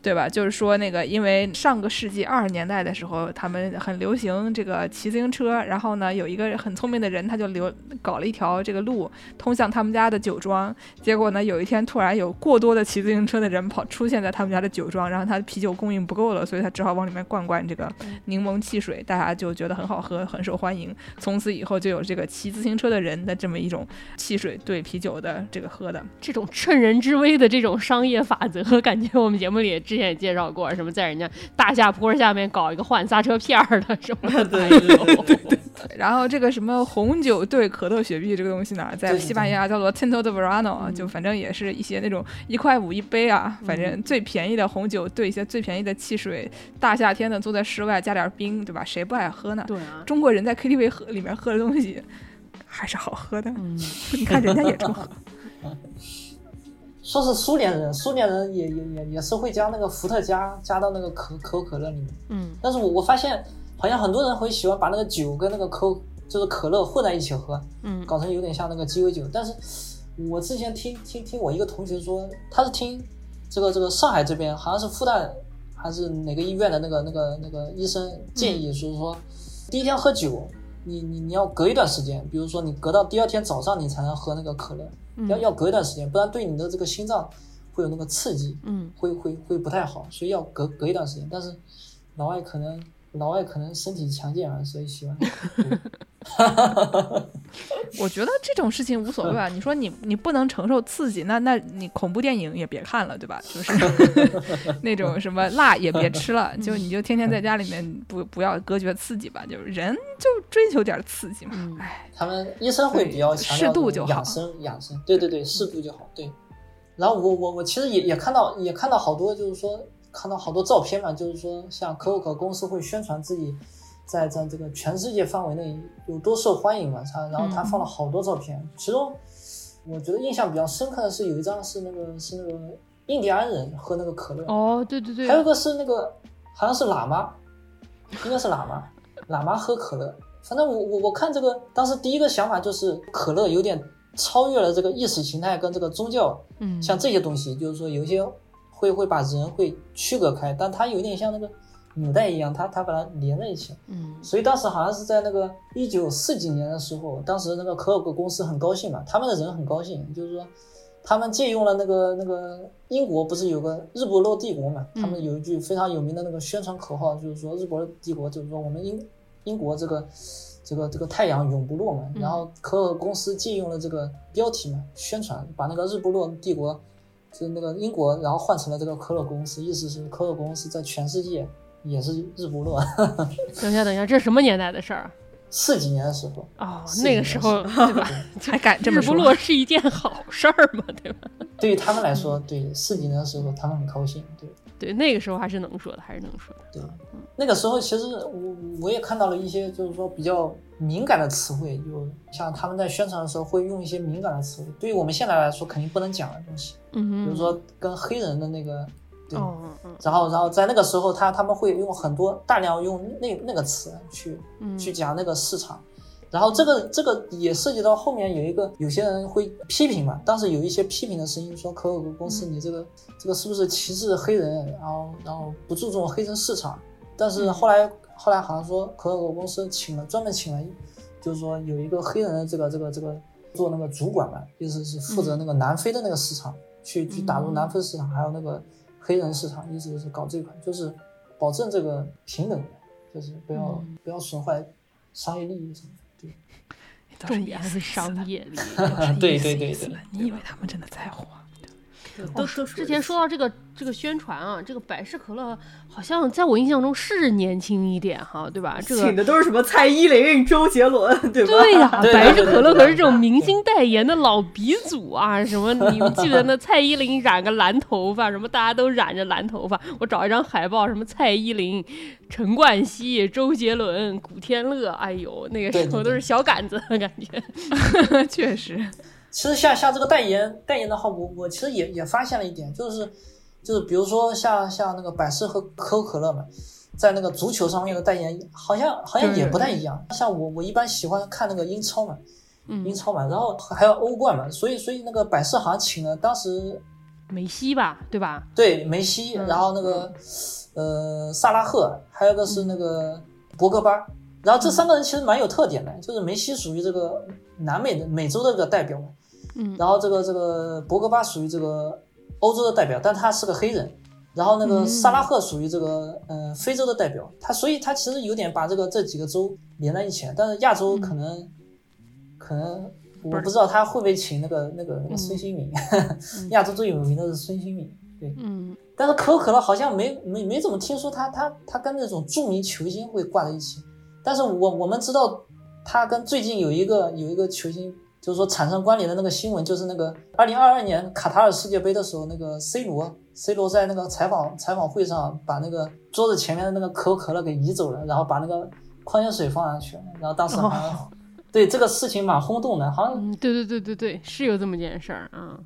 对吧？就是说那个，因为上个世纪二十年代的时候，他们很流行这个骑自行车，然后呢，有一个很聪明的人，他就留搞了一条这个路通向他们家的酒庄。结果呢，有一天突然有过多的骑自行车的人跑出现在他们家的酒庄，然后他的啤酒供应不够了，所以他只好往里面灌灌这个柠檬汽水，大家就觉得很好喝，很受欢迎。从此以后就有这个骑自行车的人的这么一种汽水兑啤酒的这个喝的。这种趁人之危的这种商业法则，感觉我们节目里之前也介绍过，什么在人家大下坡下面搞一个换刹车片儿的什么的 对对对对然后这个什么红酒兑可乐雪碧这个东西呢，在西班牙叫做 Tinto de Verano，啊就反正也是一些那种一块五一杯啊，反正最便宜的红酒兑一些最便宜的汽水，大夏天的坐在室外加点冰，对吧？谁不爱喝呢？对啊，中国人在 KTV 喝里面喝的东西还是好喝的，嗯，你看人家也这么喝。说是苏联人，苏联人也也也也是会将那个伏特加加到那个可可口可乐里面。嗯，但是我我发现好像很多人会喜欢把那个酒跟那个可就是可乐混在一起喝，嗯搞成有点像那个鸡尾酒。但是我之前听听听我一个同学说，他是听这个这个上海这边好像是复旦还是哪个医院的那个那个那个医生建议，就是说、第一天喝酒，你你你要隔一段时间，比如说你隔到第二天早上你才能喝那个可乐，要要隔一段时间，不然对你的这个心脏会有那个刺激，嗯，会会会不太好，所以要隔隔一段时间。但是老外可能老外可能身体强健啊，所以喜欢。我觉得这种事情无所谓吧。你说你你不能承受刺激，那那你恐怖电影也别看了，对吧？就是 那种什么辣也别吃了，就你就天天在家里面不不要隔绝刺激吧。就是人就追求点刺激嘛。嗯哎，他们医生会比较强调适度就好养生养生，对对对，适度就好。对，然后我我我其实也也看到也看到好多就是说看到好多照片嘛，就是说像可口可公司会宣传自己在在这个全世界范围内有多受欢迎嘛，他然后他放了好多照片，其中我觉得印象比较深刻的是有一张是那个是那个印第安人喝那个可乐，哦，对对对，还有一个是那个好像是喇嘛，应该是喇嘛，喇嘛喝可乐。反正我我我看这个，当时第一个想法就是可乐有点超越了这个意识形态跟这个宗教，嗯，像这些东西，就是说有一些会会把人会区隔开，但它有点像那个纽带一样，它它把它连在一起。嗯所以当时好像是在那个一九四几年的时候，当时那个可口可公司很高兴嘛，他们的人很高兴，就是说他们借用了那个那个英国不是有个日不落帝国嘛，他们有一句非常有名的那个宣传口号，就是说日不落帝国，就是说我们英英国这个这个这个太阳永不落嘛。然后可口可公司借用了这个标题嘛，宣传把那个日不落帝国，就是那个英国，然后换成了这个科勒公司，意思是科勒公司在全世界也是日不落。等一下，等一下，这是什么年代的事儿？四几年的时候，哦，那个时候对吧？还敢这么说？日不落是一件好事儿嘛，对吧？对于他们来说，对四几年的时候，他们很高兴。对对，那个时候还是能说的，还是能说的。对，那个时候其实我我也看到了一些，就是说比较敏感的词汇，就像他们在宣传的时候会用一些敏感的词汇，对于我们现在来说肯定不能讲的东西，嗯哼，比如说跟黑人的那个，对，然后然后在那个时候他他们会用很多大量用那那个词去嗯，去讲那个市场。然后这个这个也涉及到后面有一个有些人会批评嘛，当时有一些批评的声音说可口可公司你这个、这个是不是歧视黑人，然后然后不注重黑人市场？但是后来后来好像说可口可公司请了专门请了，就是说有一个黑人的这个这个这个做那个主管嘛，意思是负责那个南非的那个市场，去去打入南非市场，还有那个黑人市场，意思是搞这块，就是保证这个平等，就是不要、不要损坏商业利益什么的。对。重点还是商业利益。对对对对，你以为他们真的在乎啊？都都之前说到这个这个宣传啊，这个百事可乐好像在我印象中是年轻一点哈，对吧？这个请的都是什么蔡依林、周杰伦，对吧？对呀、百事可乐可是这种明星代言的老鼻祖啊！什么 你们记得那蔡依林染个蓝头发，什么大家都染着蓝头发。我找一张海报，什么蔡依林、陈冠希、周杰伦、古天乐，哎呦，那个时候都是小杆子的感觉。确实，其实像像这个代言代言的话，我我其实也也发现了一点，就是就是比如说像像那个百事和可口可乐嘛，在那个足球上面的代言，好像好像也不太一样。像我我一般喜欢看那个英超嘛，英嗯，超嘛，然后还有欧冠嘛，所以所以那个百事好像请了当时梅西吧，对吧？对梅西，嗯然后那个呃萨拉赫，还有个是那个博格巴。然后这三个人其实蛮有特点的，就是梅西属于这个南美的美洲的这个代表嘛，嗯。然后这个这个博格巴属于这个欧洲的代表，但他是个黑人。然后那个嗯。萨拉赫属于这个呃非洲的代表，他所以他其实有点把这个这几个州连在一起，但是亚洲可能、可能我不知道他会不会请那个那个那个孙兴民，亚洲最有名的是孙兴民，对，嗯。但是可口可乐好像没没没怎么听说他他他跟那种著名球星会挂在一起，但是我我们知道他跟最近有一个有一个球星，就是说产生关联的那个新闻，就是那个二零二二年卡塔尔世界杯的时候，那个 C 罗 C 罗在那个采访采访会上把那个桌子前面的那个可口可乐给移走了，然后把那个矿泉水放上去了，然后当时好像、对这个事情蛮轰动的，好像嗯，对对对对对，是有这么件事儿啊。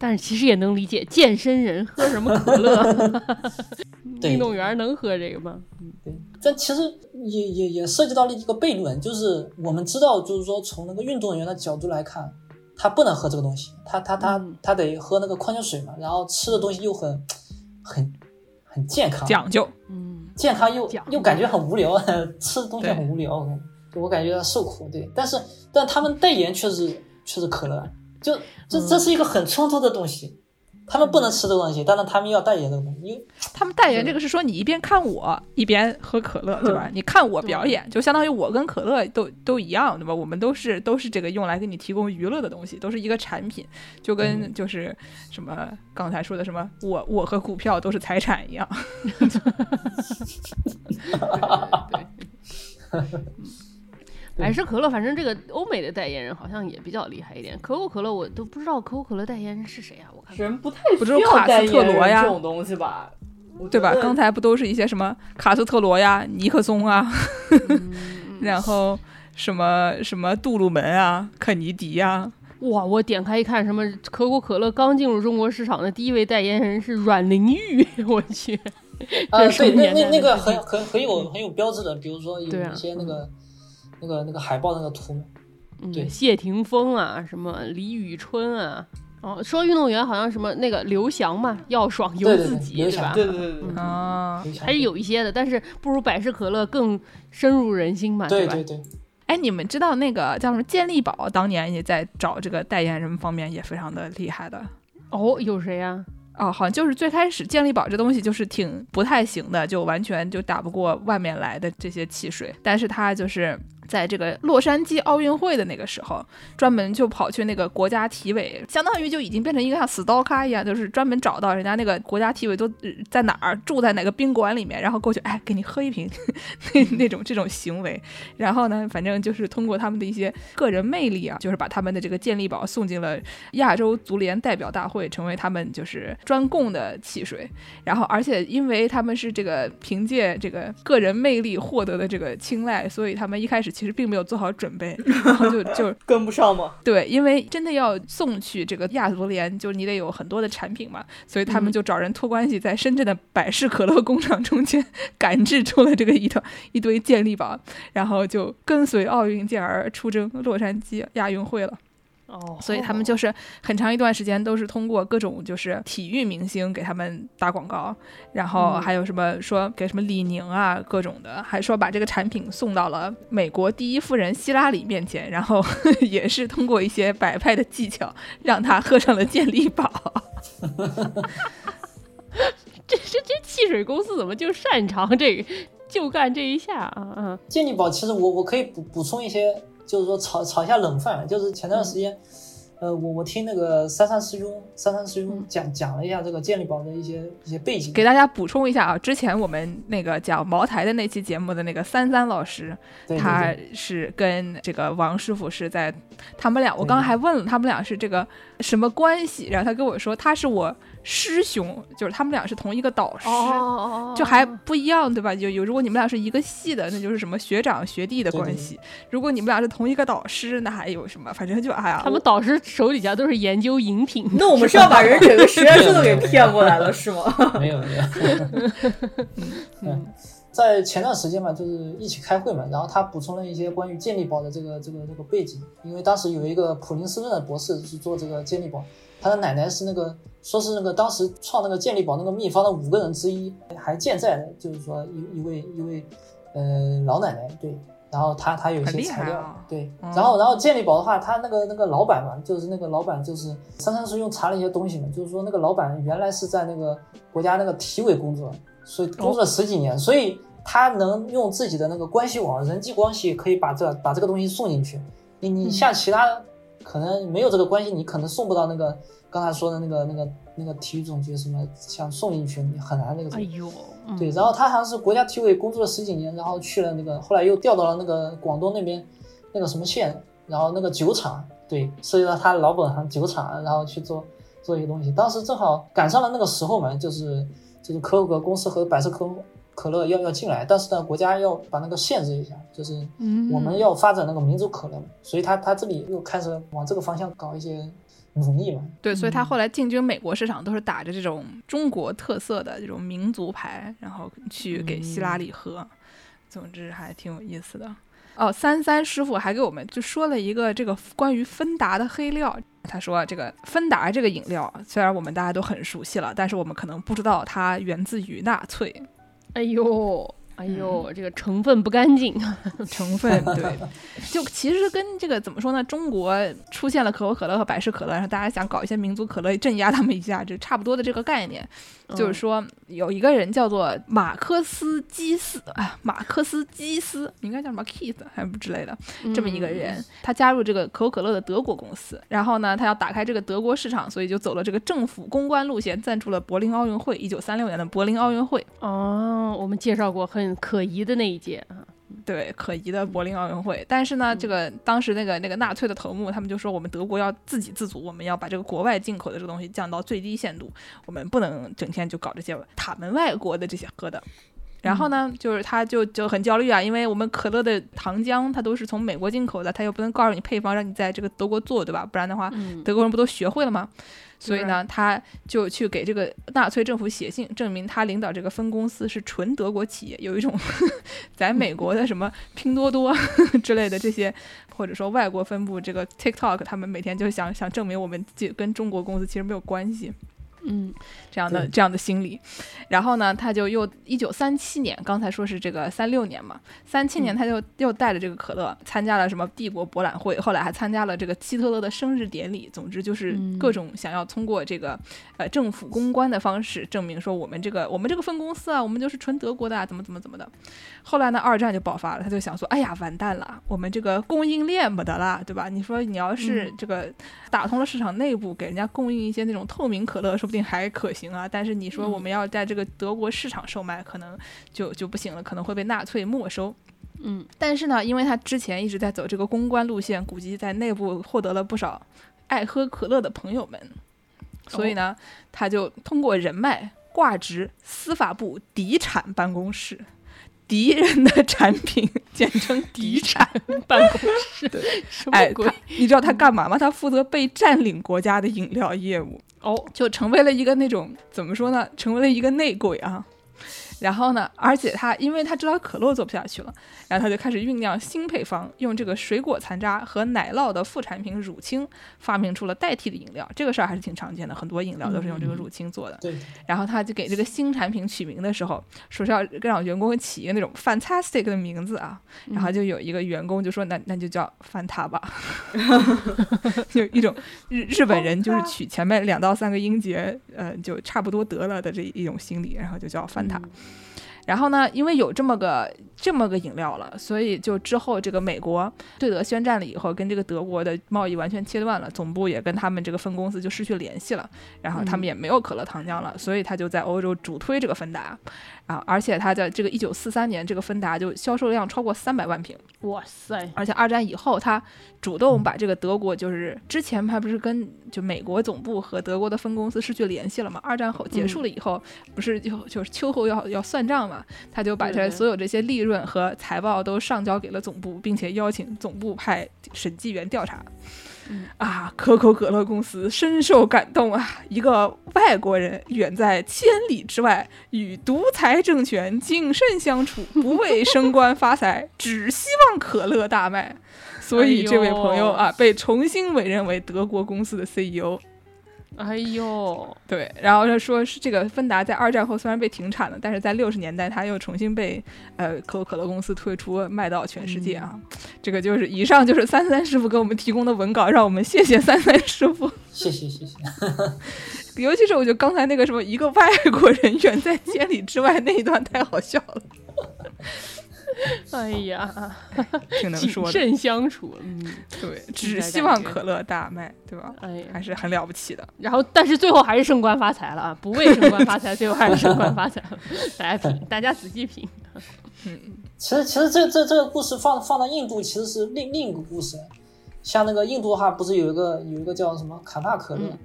但是其实也能理解，健身人喝什么可乐？对运动员能喝这个吗？嗯对，但其实也也也涉及到了一个悖论，就是我们知道，就是说从那个运动员的角度来看，他不能喝这个东西，他他他嗯他得喝那个矿泉水嘛，然后吃的东西又很很很健康，讲究。嗯健康又又感觉很无聊，吃的东西很无聊，我感觉我感觉到受苦，对，但是但他们代言却是却是可乐，就这这是一个很冲突的东西。他们不能吃这个东西，但是他们要代言这个东西，因为他们代言这个是说你一边看我一边喝可乐，对吧？你看我表演，就相当于我跟可乐都都一样，对吧？我们都是都是这个用来给你提供娱乐的东西，都是一个产品，就跟就是什么刚才说的什么我我和股票都是财产一样。百事可乐，反正这个欧美的代言人好像也比较厉害一点。可口可乐我都不知道可口可乐代言人是谁啊？我看看人不太不需要是卡斯代言特罗呀人这种东西吧？对吧刚才不都是一些什么卡斯特罗呀、尼克松啊，嗯然后什么什么杜鲁门啊、肯尼迪呀、哇，我点开一看，什么可口可乐刚进入中国市场的第一位代言人是阮玲玉，我去，呃，对，那那那个很很很有很有标志的，比如说有一些那个、那个那个海报那个图嘛，嗯对谢霆锋啊，什么李宇春啊。哦，说运动员好像什么那个刘翔嘛，要爽由对对自己，对刘翔吧？对对对对，嗯啊，还是有一些的，但是不如百事可乐更深入人心嘛，吧？对对对，哎，你们知道那个叫什么健力宝，当年也在找这个代言人方面也非常的厉害的。哦，有谁呀、哦，好像就是最开始健力宝这东西就是挺不太行的，就完全就打不过外面来的这些汽水。但是它就是在这个洛杉矶奥运会的那个时候，专门就跑去那个国家体委，相当于就已经变成一个像死刀客一样，就是专门找到人家那个国家体委都在哪儿，住在哪个宾馆里面，然后过去，哎，给你喝一瓶，那那种这种行为。然后呢，反正就是通过他们的一些个人魅力啊，就是把他们的这个健力宝送进了亚洲足联代表大会，成为他们就是专供的汽水。然后，而且因为他们是这个凭借这个个人魅力获得的这个青睐，所以他们一开始其实并没有做好准备，然后就就 跟不上嘛。对，因为真的要送去这个亚足联，就是你得有很多的产品嘛，所以他们就找人托关系，在深圳的百事可乐工厂中间 赶制出了这个一套一堆健力宝，然后就跟随奥运健儿出征洛杉矶亚运会了。哦，所以他们就是很长一段时间都是通过各种就是体育明星给他们打广告，然后嗯还有什么说给什么李宁啊各种的，还说把这个产品送到了美国第一夫人希拉里面前，然后 也是通过一些摆拍的技巧让她喝上了健力宝。这这这汽水公司怎么就擅长这个，就干这一下啊嗯！健力宝其实我我可以补补充一些，就是说炒炒一下冷饭，就是前段时间，呃，我我听那个三三师兄三三师兄讲讲了一下这个健力宝的一些一些背景，给大家补充一下啊，之前我们那个讲茅台的那期节目的那个三三老师，对对他是跟这个王师傅是在，他们俩，我刚刚还问了他们俩是这个什么关系，然后他跟我说他是我师兄，就是他们俩是同一个导师。哦就还不一样，对吧？有有，如果你们俩是一个系的，那就是什么学长学弟的对对关系；如果你们俩是同一个导师，那还有什么？反正就哎呀，他们导师手底下都是研究饮品，那我们是要把人整个实验室都给骗过来了，是吗？没有没有。嗯，在前段时间嘛，就是一起开会嘛，然后他补充了一些关于健力宝的这个这个这个背景，因为当时有一个普林斯顿的博士是做这个健力宝，他的奶奶是那个说是那个当时创那个健力宝那个秘方的五个人之一，还健在的，就是说一一位一位呃老奶奶对。然后她她有一些材料，啊对，嗯。然后然后健力宝的话，他那个那个老板嘛，就是那个老板就是珊珊是用查了一些东西嘛，就是说那个老板原来是在那个国家那个体委工作，所以工作了十几年，所以他能用自己的那个关系网、人际关系，可以把这把这个东西送进去。你你像其他可能没有这个关系，你可能送不到那个刚才说的那个那个那个体育总局什么，想送进去你很难那个。哎呦，嗯对，然后他好像是国家体委工作了十几年，然后去了那个，后来又调到了那个广东那边那个什么县，然后那个酒厂，对，涉及到他老本行酒厂，然后去做做一个东西。当时正好赶上了那个时候嘛，就是就是可口可乐公司和百事可可乐要要进来，但是呢，国家要把那个限制一下，就是嗯我们要发展那个民族可乐嘛，所以他他这里又开始往这个方向搞一些对，所以他后来进军美国市场都是打着这种中国特色的这种民族牌，然后去给希拉里喝。总之还挺有意思的。哦，三三师傅还给我们就说了一个这个关于芬达的黑料。他说，这个芬达这个饮料，虽然我们大家都很熟悉了，但是我们可能不知道它源自于纳粹。哎呦，哎呦，这个成分不干净，成分对，就其实跟这个怎么说呢？中国出现了可口可乐和百事可乐，然后大家想搞一些民族可乐镇压他们一下，就差不多的这个概念。就是说有一个人叫做马克思基斯啊，马克思基斯应该叫什么 Keith 还是之类的，这么一个人，他加入这个可口可乐的德国公司，然后呢，他要打开这个德国市场，所以就走了这个政府公关路线，赞助了柏林奥运会，一九三六年的柏林奥运会。哦，我们介绍过很可疑的那一届啊，对，可疑的柏林奥运会。但是呢，这个当时那个那个纳粹的头目，他们就说我们德国要自给自足，我们要把这个国外进口的这个东西降到最低限度，我们不能整天就搞这些塔门外国的这些喝的。然后呢，就是他就就很焦虑啊，因为我们可乐的糖浆它都是从美国进口的，他又不能告诉你配方，让你在这个德国做，对吧？不然的话，嗯德国人不都学会了吗？所以呢，他就去给这个纳粹政府写信，证明他领导这个分公司是纯德国企业，有一种 在美国的什么拼多多 之类的这些，或者说外国分部这个 TikTok，他们每天就想想证明我们就跟中国公司其实没有关系。嗯这样的这样的心理。然后呢，他就又一九三七年，刚才说是这个三六年嘛，三七年他就又带着这个可乐参加了什么帝国博览会，后来还参加了这个希特勒的生日典礼。总之就是嗯各种想要通过这个呃政府公关的方式证明说我们这个我们这个分公司啊，我们就是纯德国的啊，怎么怎么怎么的。后来呢，二战就爆发了，他就想说，哎呀，完蛋了，我们这个供应链没得了，对吧？你说你要是这个打通了市场内部，给人家供应一些那种透明可乐，说不定还可行啊。但是你说我们要在这个德国市场售卖，可能就就不行了，可能会被纳粹没收。嗯，但是呢，因为他之前一直在走这个公关路线，估计在内部获得了不少爱喝可乐的朋友们，所以呢，他就通过人脉挂职司法部敌产办公室。敌人的产品，简称敌产。办公室 什哎？你知道他干嘛吗？他负责被占领国家的饮料业务。哦，就成为了一个那种怎么说呢？成为了一个内鬼啊。然后呢，而且他因为他知道可乐做不下去了，然后他就开始酝酿新配方，用这个水果残渣和奶酪的副产品乳清，发明出了代替的饮料。这个事儿还是挺常见的，很多饮料都是用这个乳清做的。对，然后他就给这个新产品取名的时候，说是要让员工起一个那种 fantastic 的名字啊。然后就有一个员工就说：“那那就叫翻塔吧。”就一种日日本人就是取前面两到三个音节，呃，就差不多得了的这一种心理，然后就叫范塔。然后呢，因为有这么个这么个饮料了，所以就之后这个美国对德宣战了以后，跟这个德国的贸易完全切断了，总部也跟他们这个分公司就失去联系了，然后他们也没有可乐糖浆了，所以他就在欧洲主推这个芬达，啊，而且他在这个一九四三年，这个芬达就销售量超过三百万瓶，哇塞，而且二战以后，他主动把这个德国，就是之前他不是跟就美国总部和德国的分公司失去联系了嘛？二战后结束了以后，不是就就是秋后要要算账嘛？他就把这所有这些利润和财报都上交给了总部，并且邀请总部派审计员调查。啊，可口可乐公司深受感动啊！一个外国人远在千里之外，与独裁政权谨慎相处，不为升官发财，只希望可乐大卖。所以这位朋友啊，被重新委任为德国公司的 CEO。哎呦，对，然后他说是这个芬达在二战后虽然被停产了，但是在六十年代他又重新被呃可口可乐公司推出，卖到全世界啊。这个就是以上就是三三师傅给我们提供的文稿，让我们谢谢三三师傅。谢谢谢谢。尤其是我觉得刚才那个什么一个外国人远在千里之外那一段太好笑了，哎呀，挺能谨说的。慎相处，嗯，对，只希望可乐大卖，对吧？哎，还是很了不起的。然后但是最后还是升官发财了啊，不为升官发财，最后还是升官发财了，大家品，大家仔细品，嗯其实其实这这这个故事放放到印度其实是另另一个故事，像那个印度的话不是有一个有一个叫什么卡纳可乐，嗯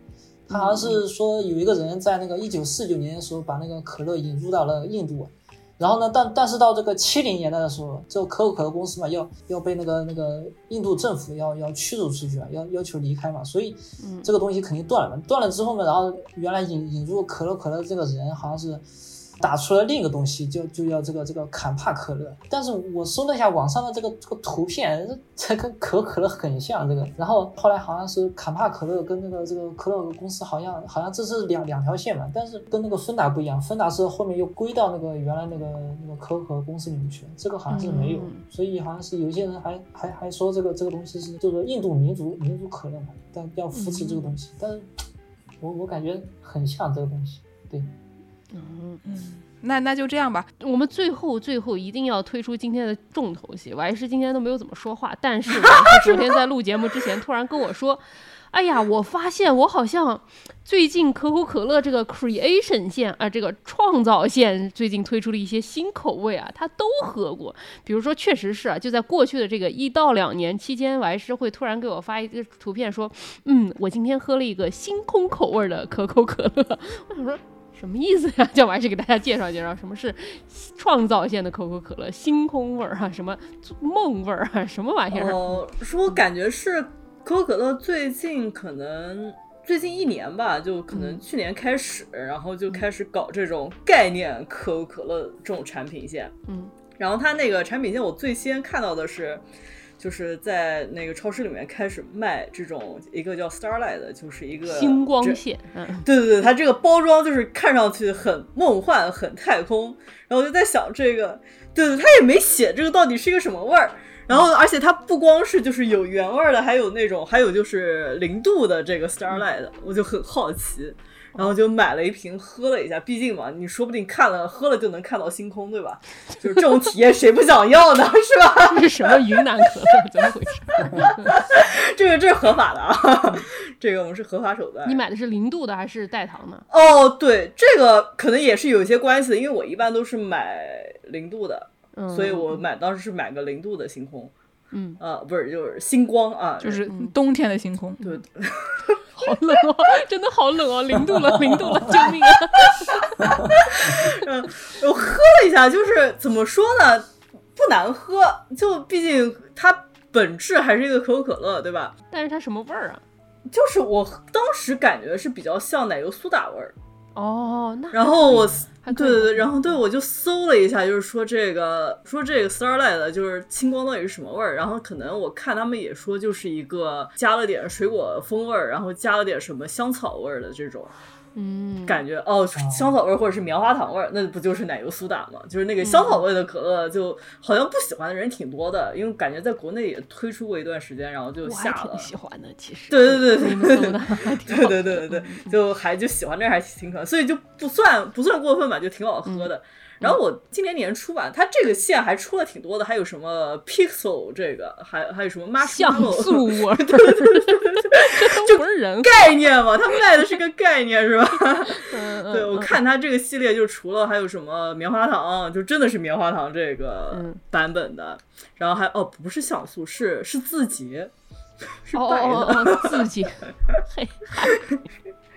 他好像是说有一个人在那个一九四九年的时候把那个可乐引入到了印度，然后呢，但但是到这个七零年代的时候，这个可口可乐公司嘛要要被那个那个印度政府要要驱逐出去啊，要要求离开嘛，所以嗯这个东西肯定断了嘛。断了之后呢，然后原来引引入可口可乐这个人好像是打出了另一个东西，就就叫这个这个坎帕可乐。但是我搜了一下网上的这个这个图片，这跟可口可乐很像这个。然后后来好像是坎帕可乐跟那个这个可乐公司好像好像这是两两条线嘛，但是跟那个芬达不一样，芬达是后面又归到那个原来那个那个可口可乐公司里面去了，这个好像是没有。嗯所以好像是有些人还还还说这个这个东西是这个印度民族民族可乐嘛，但要扶持这个东西，但是我我感觉很像这个东西，对。嗯嗯。那那就这样吧。我们最后最后一定要推出今天的重头戏。我还是今天都没有怎么说话，但 是昨天在录节目之前突然跟我说：“哎呀，我发现我好像最近可口可乐这个 creation 线啊，这个创造线最近推出了一些新口味啊，他都喝过。比如说，确实是啊，就在过去的这个一到两年期间，我还是会突然给我发一个图片说：‘嗯，我今天喝了一个星空口味的可口可乐。’我想说。”什么意思呀？叫我还是给大家介绍介绍什么是 创造线的可口可乐，星空味儿啊，什么梦味儿啊，什么玩意儿？哦，是我感觉是可口可乐最近可能最近一年吧，就可能嗯去年开始，然后就开始搞这种概念可口可乐这种产品线。嗯然后它那个产品线，我最先看到的是，就是在那个超市里面开始卖这种一个叫 Starlight 的，就是一个星光这线，嗯，对对对，它这个包装就是看上去很梦幻、很太空，然后我就在想这个，对对，它也没写这个到底是一个什么味儿。然后，而且它不光是就是有原味儿的，还有那种，还有就是零度的这个 Starlight，我就很好奇，然后就买了一瓶喝了一下。毕竟嘛，你说不定看了喝了就能看到星空，对吧？就是这种体验，谁不想要呢？是吧？这是什么云南可乐？怎么回事？这个这是合法的啊，这个我们是合法手段。你买的是零度的还是代糖的？哦，对，这个可能也是有一些关系的，因为我一般都是买零度的，嗯，所以我买当时是买个零度的星空，嗯，啊、不是就是星光啊，就是冬天的星空。对，好冷哦，真的好冷哦，零度了，零度了，救命啊！嗯我喝了一下，就是怎么说呢，不难喝，就毕竟它本质还是一个可口可乐，对吧？但是它什么味儿啊？就是我当时感觉是比较像奶油苏打味儿，哦，那然后我对对对，然后对我就搜了一下，就是说这个说这个 Starlight 的就是青光到底是什么味儿，然后可能我看他们也说就是一个加了点水果风味儿，然后加了点什么香草味儿的这种嗯，感觉哦，香草味或者是棉花糖味儿，那不就是奶油苏打吗？就是那个香草味的可乐，就好像不喜欢的人挺多的，因为感觉在国内也推出过一段时间，然后就下了挺。喜欢的，其实。对对对对对对对对，就还就喜欢这还挺可，所以就不算不算过分吧，就挺好喝的。然后我今年年初吧，它这个线还出了挺多的，还有什么 Pixel 这个，还还有什么像 Marshmallow 素 味儿，对对对对，这不是人。概念嘛，它卖的是个概念是吧？嗯对，我看它这个系列就除了还有什么棉花糖，就真的是棉花糖这个嗯版本的，然后还哦不是像素，是是字节，是哦白的。哦哦哦，自己，嘿，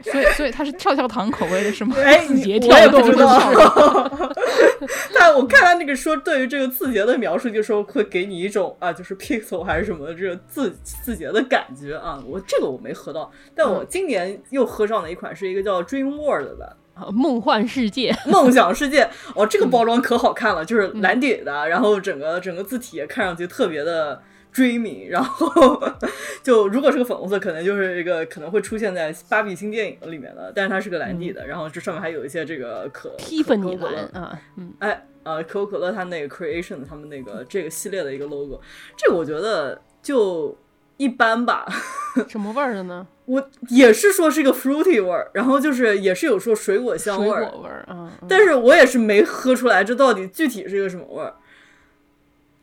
所以所以它是跳跳糖口味的是吗？哎，字节你我也不知道跳。但我看他那个说对于这个字节的描述，就说会给你一种啊，就是 pixel 还是什么这个字字节的感觉啊。我这个我没喝到，但我今年又喝上了一款，是一个叫 Dream World 的啊梦幻世界，梦想世界。哦，这个包装可好看了，就是蓝底的，然后整个整个字体也看上去特别的。dreamy，然后 就如果是个粉红色，可能就是一个可能会出现在芭比新电影里面的，但是它是个蓝底的，然后这上面还有一些这个可蒂芬尼可口可乐蓝啊，嗯，哎，呃，可口可乐它那个 Creation 他们那个这个系列的一个 logo，这个我觉得就一般吧。什么味儿的呢？我也是说是一个 fruity 味儿，然后就是也是有说水果香味儿，果味儿啊，嗯但是我也是没喝出来这到底具体是一个什么味儿。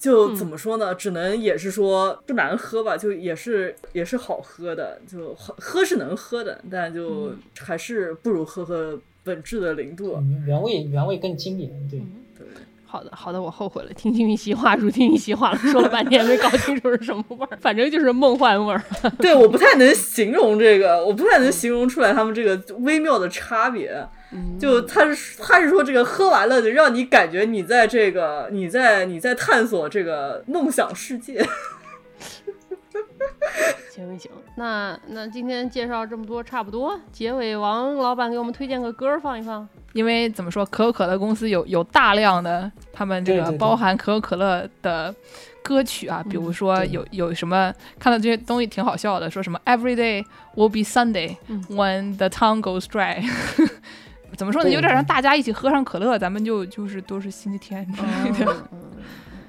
就嗯怎么说呢？只能也是说不难喝吧，就也是也是好喝的，就好喝是能喝的，但就嗯还是不如喝喝本质的零度。嗯原味原味更经典，对。对。好的，好的，我后悔了，听君一席话，如听一席话了，说了半天没搞清楚是什么味儿，反正就是梦幻味儿。对，我不太能 形容这个，我不太能形容出来他们这个微妙的差别。嗯就他是他是说这个喝完了，就让你感觉你在这个你在你在探索这个梦想世界。行行，那那今天介绍这么多，差不多，结尾王老板给我们推荐个歌儿放一放。因为怎么说，可口可乐公司有有大量的他们这个包含可口可乐的歌曲啊，比如说有有什么看到这些东西挺好笑的，说什么 Every day will be Sunday 嗯 when the tongue goes dry。怎么说呢？有点让大家一起喝上可乐，咱们就就是都是星期天之类的，嗯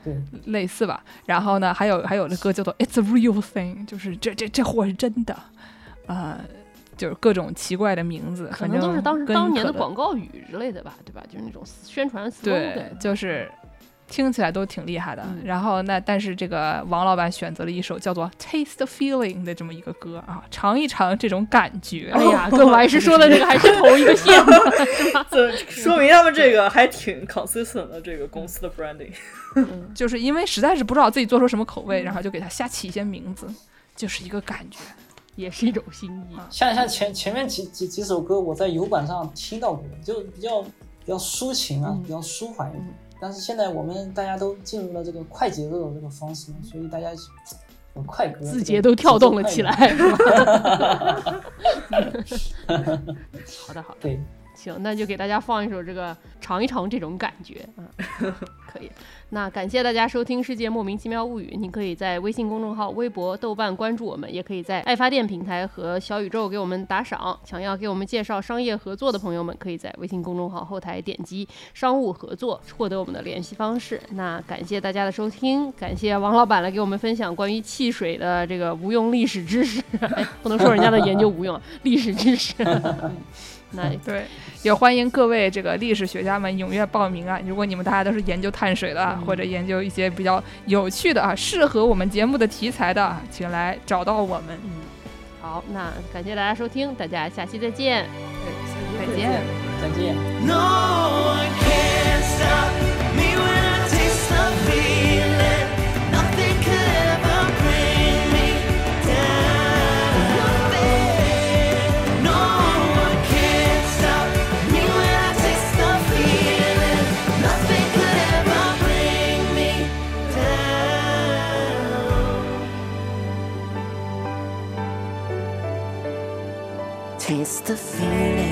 对，类似吧。然后呢，还有还有的歌叫做 It's a real thing，就是这这这货是真的，呃，就是各种奇怪的名字，可反正能都是当时当年的广告语之类的吧，对吧？就是那种宣传 slogan。对，就是听起来都挺厉害的。嗯然后那但是这个王老板选择了一首叫做《Taste the Feeling》的这么一个歌啊，尝一尝这种感觉。哎呀，跟王医师说的这个还是同一个线的，是吧？说明他们这个还挺 consistent 的这个公司的 branding。就是因为实在是不知道自己做出什么口味，然后就给他瞎起一些名字，就是一个感觉。也是一种心意。像像前前面几几几首歌，我在油管上听到过，就比较比较抒情啊，嗯比较舒缓一点。但是现在我们大家都进入了这个快节奏的这个方式，所以大家有快歌，字节都跳动了起来。好的，好的，对，行，那就给大家放一首这个尝一尝这种感觉啊，可以。那感谢大家收听《世界莫名其妙物语》，你可以在微信公众号、微博、豆瓣关注我们，也可以在爱发电平台和小宇宙给我们打赏。想要给我们介绍商业合作的朋友们，可以在微信公众号后台点击“商务合作”获得我们的联系方式。那感谢大家的收听，感谢王老板来给我们分享关于汽水的这个无用历史知识。哎，不能说人家的研究无用，历史知识。那对，也欢迎各位这个历史学家们踊跃报名啊！如果你们大家都是研究碳水的啊，或者研究一些比较有趣的啊，适合我们节目的题材的啊，请来找到我们。嗯，好，那感谢大家收听，大家下期再见。再见。再见。No one can stop me when Taste the feeling.